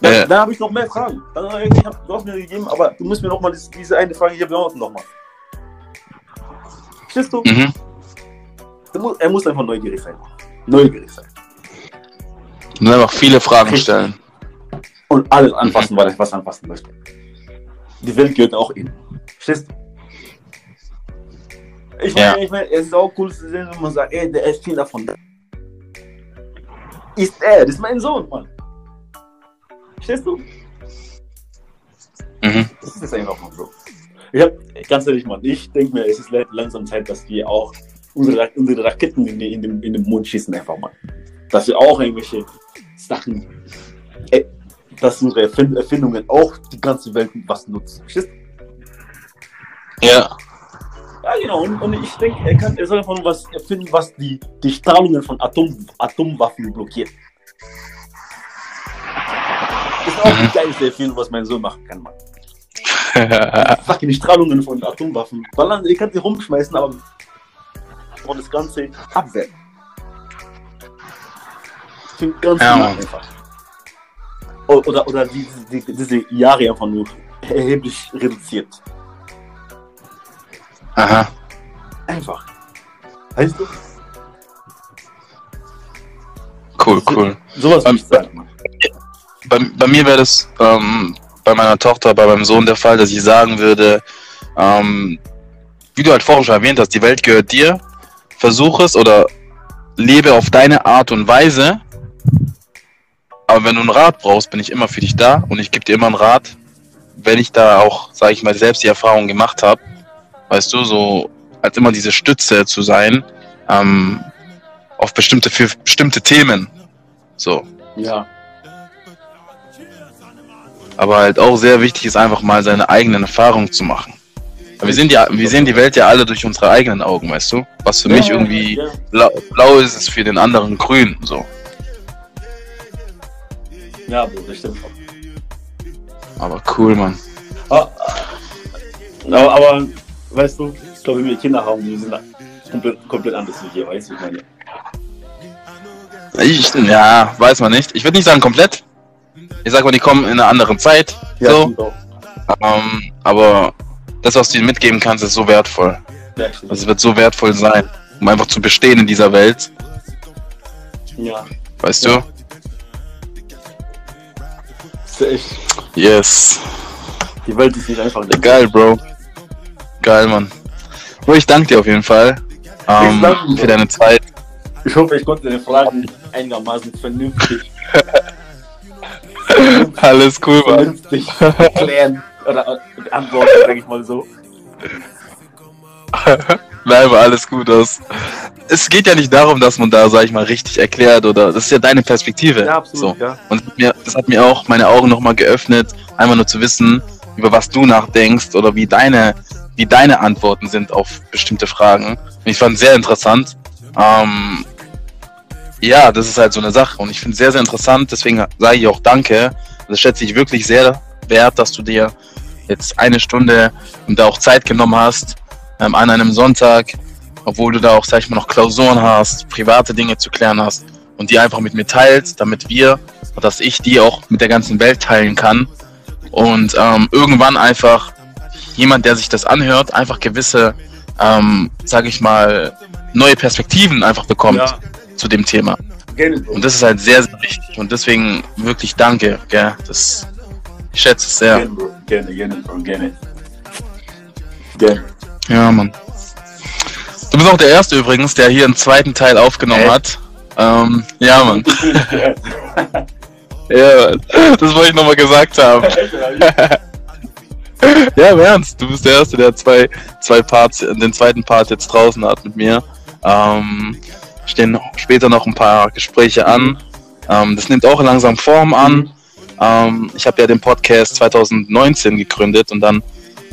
Dann, Ja. dann habe ich noch mehr Fragen. Dann, äh, ich hab, du hast mir gegeben, aber du musst mir noch mal das, diese eine Frage hier beantworten nochmal. Verstehst du? Mhm. Du musst- Er muss einfach neugierig sein. Neugierig sein. Und einfach viele Fragen stellen. Und alles anfassen, weil er was anfassen möchte. Die Welt gehört auch ihm. Verstehst du? Ich meine, Ja. ich meine, es ist auch cool zu sehen, wenn man sagt, ey, der ist viel davon. Ist er, das ist mein Sohn, Mann. Verstehst du? Mhm. Das ist einfach mal so. Ich hab, ganz ehrlich, Mann, ich denke mir, es ist langsam Zeit, dass wir auch unsere, unsere Raketen in, die- in, den, in den Mond schießen, einfach mal. Dass wir auch irgendwelche Sachen, äh, dass unsere Erfind Erfindungen auch die ganze Welt was nutzen. Verstehst du? Ja. Ja, genau. Und, und ich denke, er, kann, er soll einfach nur was erfinden, was die, die Strahlungen von Atom, Atomwaffen blockiert. Das ist auch die geilste Erfindung, was mein Sohn machen kann, Mann. fucking Strahlungen von Atomwaffen. Ballern, ihr könnt sie rumschmeißen, aber und das Ganze abwehren. Ich finde ganz Ja, einfach. Oder, oder diese, die, diese Jahre einfach nur erheblich reduziert. Aha. Einfach. Weißt du? Cool, cool. Sowas würde ich sagen, Mann. bei, bei mir wäre das ähm, bei meiner Tochter, bei meinem Sohn der Fall, dass ich sagen würde, ähm, wie du halt vorhin schon erwähnt hast, die Welt gehört dir. Versuch es oder lebe auf deine Art und Weise. Aber wenn du einen Rat brauchst, bin ich immer für dich da und ich gebe dir immer einen Rat, wenn ich da auch, sage ich mal, selbst die Erfahrung gemacht habe. Weißt du, so als immer diese Stütze zu sein ähm, auf bestimmte für bestimmte Themen. So. Ja. Aber halt auch sehr wichtig ist einfach mal seine eigenen Erfahrungen zu machen. Wir sehen, die, wir sehen die Welt ja alle durch unsere eigenen Augen, weißt du? Was für mich Ja, irgendwie Ja. blau, blau ist, ist für den anderen grün. So. ja, Bro, das stimmt. Aber cool, Mann. Ah, aber, aber, weißt du, ich glaube, wenn wir Kinder haben, die sind komplett, komplett anders wie hier, weißt du, ich meine. Ich, ja, weiß man nicht. Ich würde nicht sagen komplett. Ich sag mal, die kommen in einer anderen Zeit. so. stimmt auch. Ähm, aber das, was du ihnen mitgeben kannst, ist so wertvoll. Ja, es wird so wertvoll sein, um einfach zu bestehen in dieser Welt. ja. Weißt Ja. du? Das echt, Yes. die Welt ist nicht einfach. Ja, geil, Bro. Geil, Mann. Bro, ich danke dir auf jeden Fall ähm, für deine Zeit. Ich hoffe, ich konnte deine Fragen einigermaßen vernünftig, Alles cool, Mann. vernünftig erklären oder beantworten, sag ich mal so. Nein, aber alles gut aus. Es geht ja nicht darum, dass man da, sag ich mal, richtig erklärt oder das ist ja deine Perspektive. So. ja. Und das hat mir, das hat mir auch meine Augen nochmal geöffnet, einfach nur zu wissen, über was du nachdenkst oder wie deine, wie deine Antworten sind auf bestimmte Fragen. Und ich fand sehr interessant. Ähm, ja, das ist halt so eine Sache und ich finde es sehr, sehr interessant. Deswegen sage ich auch Danke. Das schätze ich wirklich sehr wert, dass du dir jetzt eine Stunde und da auch Zeit genommen hast ähm, an einem Sonntag, obwohl du da auch, sag ich mal, noch Klausuren hast, private Dinge zu klären hast und die einfach mit mir teilst, damit wir dass ich die auch mit der ganzen Welt teilen kann und ähm, irgendwann einfach jemand, der sich das anhört, einfach gewisse, ähm, sag ich mal, neue Perspektiven einfach bekommt Ja, zu dem Thema. Bro. Und das ist halt sehr, sehr wichtig und deswegen wirklich danke, gell? Das Ich schätze es sehr. Gerne, Bro. Gerne, gerne. Gerne. Gerne. Ja, Mann. Du bist auch der Erste übrigens, der hier einen zweiten Teil aufgenommen Echt? hat. Ähm, ja, Mann. Ja. Das wollte ich nochmal gesagt haben. Ja, im Ernst. Du bist der Erste, der zwei, zwei Parts, den zweiten Part jetzt draußen hat mit mir. Ähm, stehen später noch ein paar Gespräche an. Ähm, das nimmt auch langsam Form an. Ähm, ich habe ja den Podcast 2019 gegründet und dann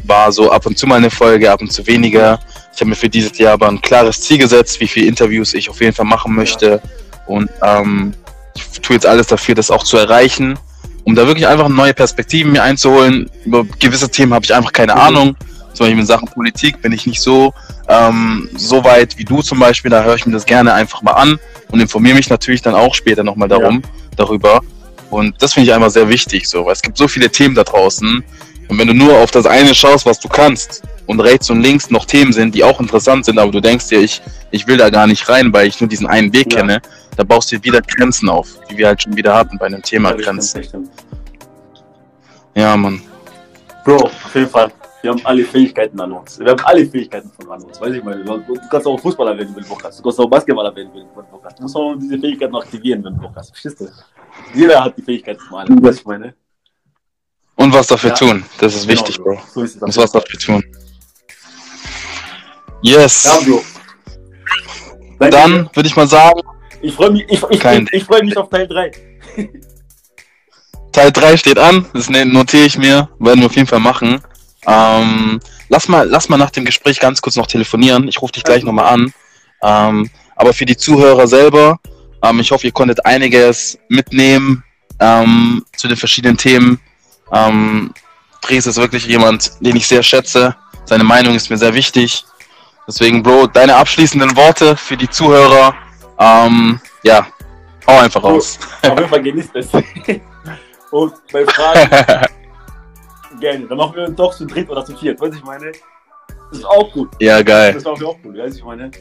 war so ab und zu mal eine Folge, ab und zu weniger. Ich habe mir für dieses Jahr aber ein klares Ziel gesetzt, wie viele Interviews ich auf jeden Fall machen möchte. Und ähm, ich tue jetzt alles dafür, das auch zu erreichen, um da wirklich einfach neue Perspektiven mir einzuholen. Über gewisse Themen habe ich einfach keine Mhm. Ahnung. Zum Beispiel in Sachen Politik bin ich nicht so, ähm, so weit wie du zum Beispiel. Da höre ich mir das gerne einfach mal an und informiere mich natürlich dann auch später nochmal darum, darüber. Und das finde ich einfach sehr wichtig, so, weil es gibt so viele Themen da draußen. Und wenn du nur auf das eine schaust, was du kannst, und rechts und links noch Themen sind, die auch interessant sind, aber du denkst dir, ich, ich will da gar nicht rein, weil ich nur diesen einen Weg Ja. kenne, da baust du wieder Grenzen auf, die wir halt schon wieder hatten bei einem Thema Ja, Grenzen. stimmt. Ja, Mann. Bro, auf jeden Fall. Wir haben alle Fähigkeiten an uns. Wir haben alle Fähigkeiten von an uns. Weiß ich mal. Du kannst auch Fußballer werden, wenn du Bock hast. Du kannst auch Basketballer werden, wenn du Bock hast. Du musst auch diese Fähigkeiten aktivieren, wenn du Bock hast. Verstehst du? Jeder hat die Fähigkeiten von allen. Was ich meine? Und was dafür Ja. tun, das ist wichtig, Genau, Bro. So ist es. Du musst was dafür tun. Yes. Ja, Bro. Danke Dann würde ich mal sagen, Ich freue mich, ich, ich, ich, ich freu mich auf Teil 3. Teil 3 steht an, das ne- notiere ich mir, werden wir auf jeden Fall machen. Ähm, lass, mal, lass mal nach dem Gespräch ganz kurz noch telefonieren. Ich rufe dich gleich nochmal an. Ähm, aber für die Zuhörer selber, ähm, ich hoffe, ihr konntet einiges mitnehmen ähm, zu den verschiedenen Themen. Ähm, Dries ist wirklich jemand, den ich sehr schätze. Seine Meinung ist mir sehr wichtig. Deswegen, Bro, deine abschließenden Worte für die Zuhörer. Ähm, ja, hau einfach raus. Auf jeden Fall genießt es. Und bei Fragen gerne. Dann machen wir Talk zu dritt oder zu viert. Weißt du, ich meine? Das ist auch gut. ja, geil. Das ist auch auch gut. Weißt du, ich meine?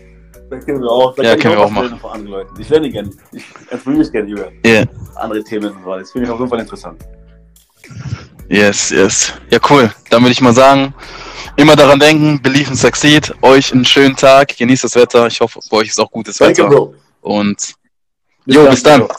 Da können wir auch, da Ja, können wir auch auch lernen von anderen Leuten. Ich lerne gerne. Ich informiere mich gerne über Yeah. andere Themen und so. Das finde ich auf jeden Fall interessant. Yes, yes. Ja, cool. Dann würde ich mal sagen, immer daran denken, believe and succeed. Euch einen schönen Tag, genießt das Wetter. Ich hoffe, bei euch ist auch gutes Danke, Wetter. Bro. Und jo, bis dann. Bro.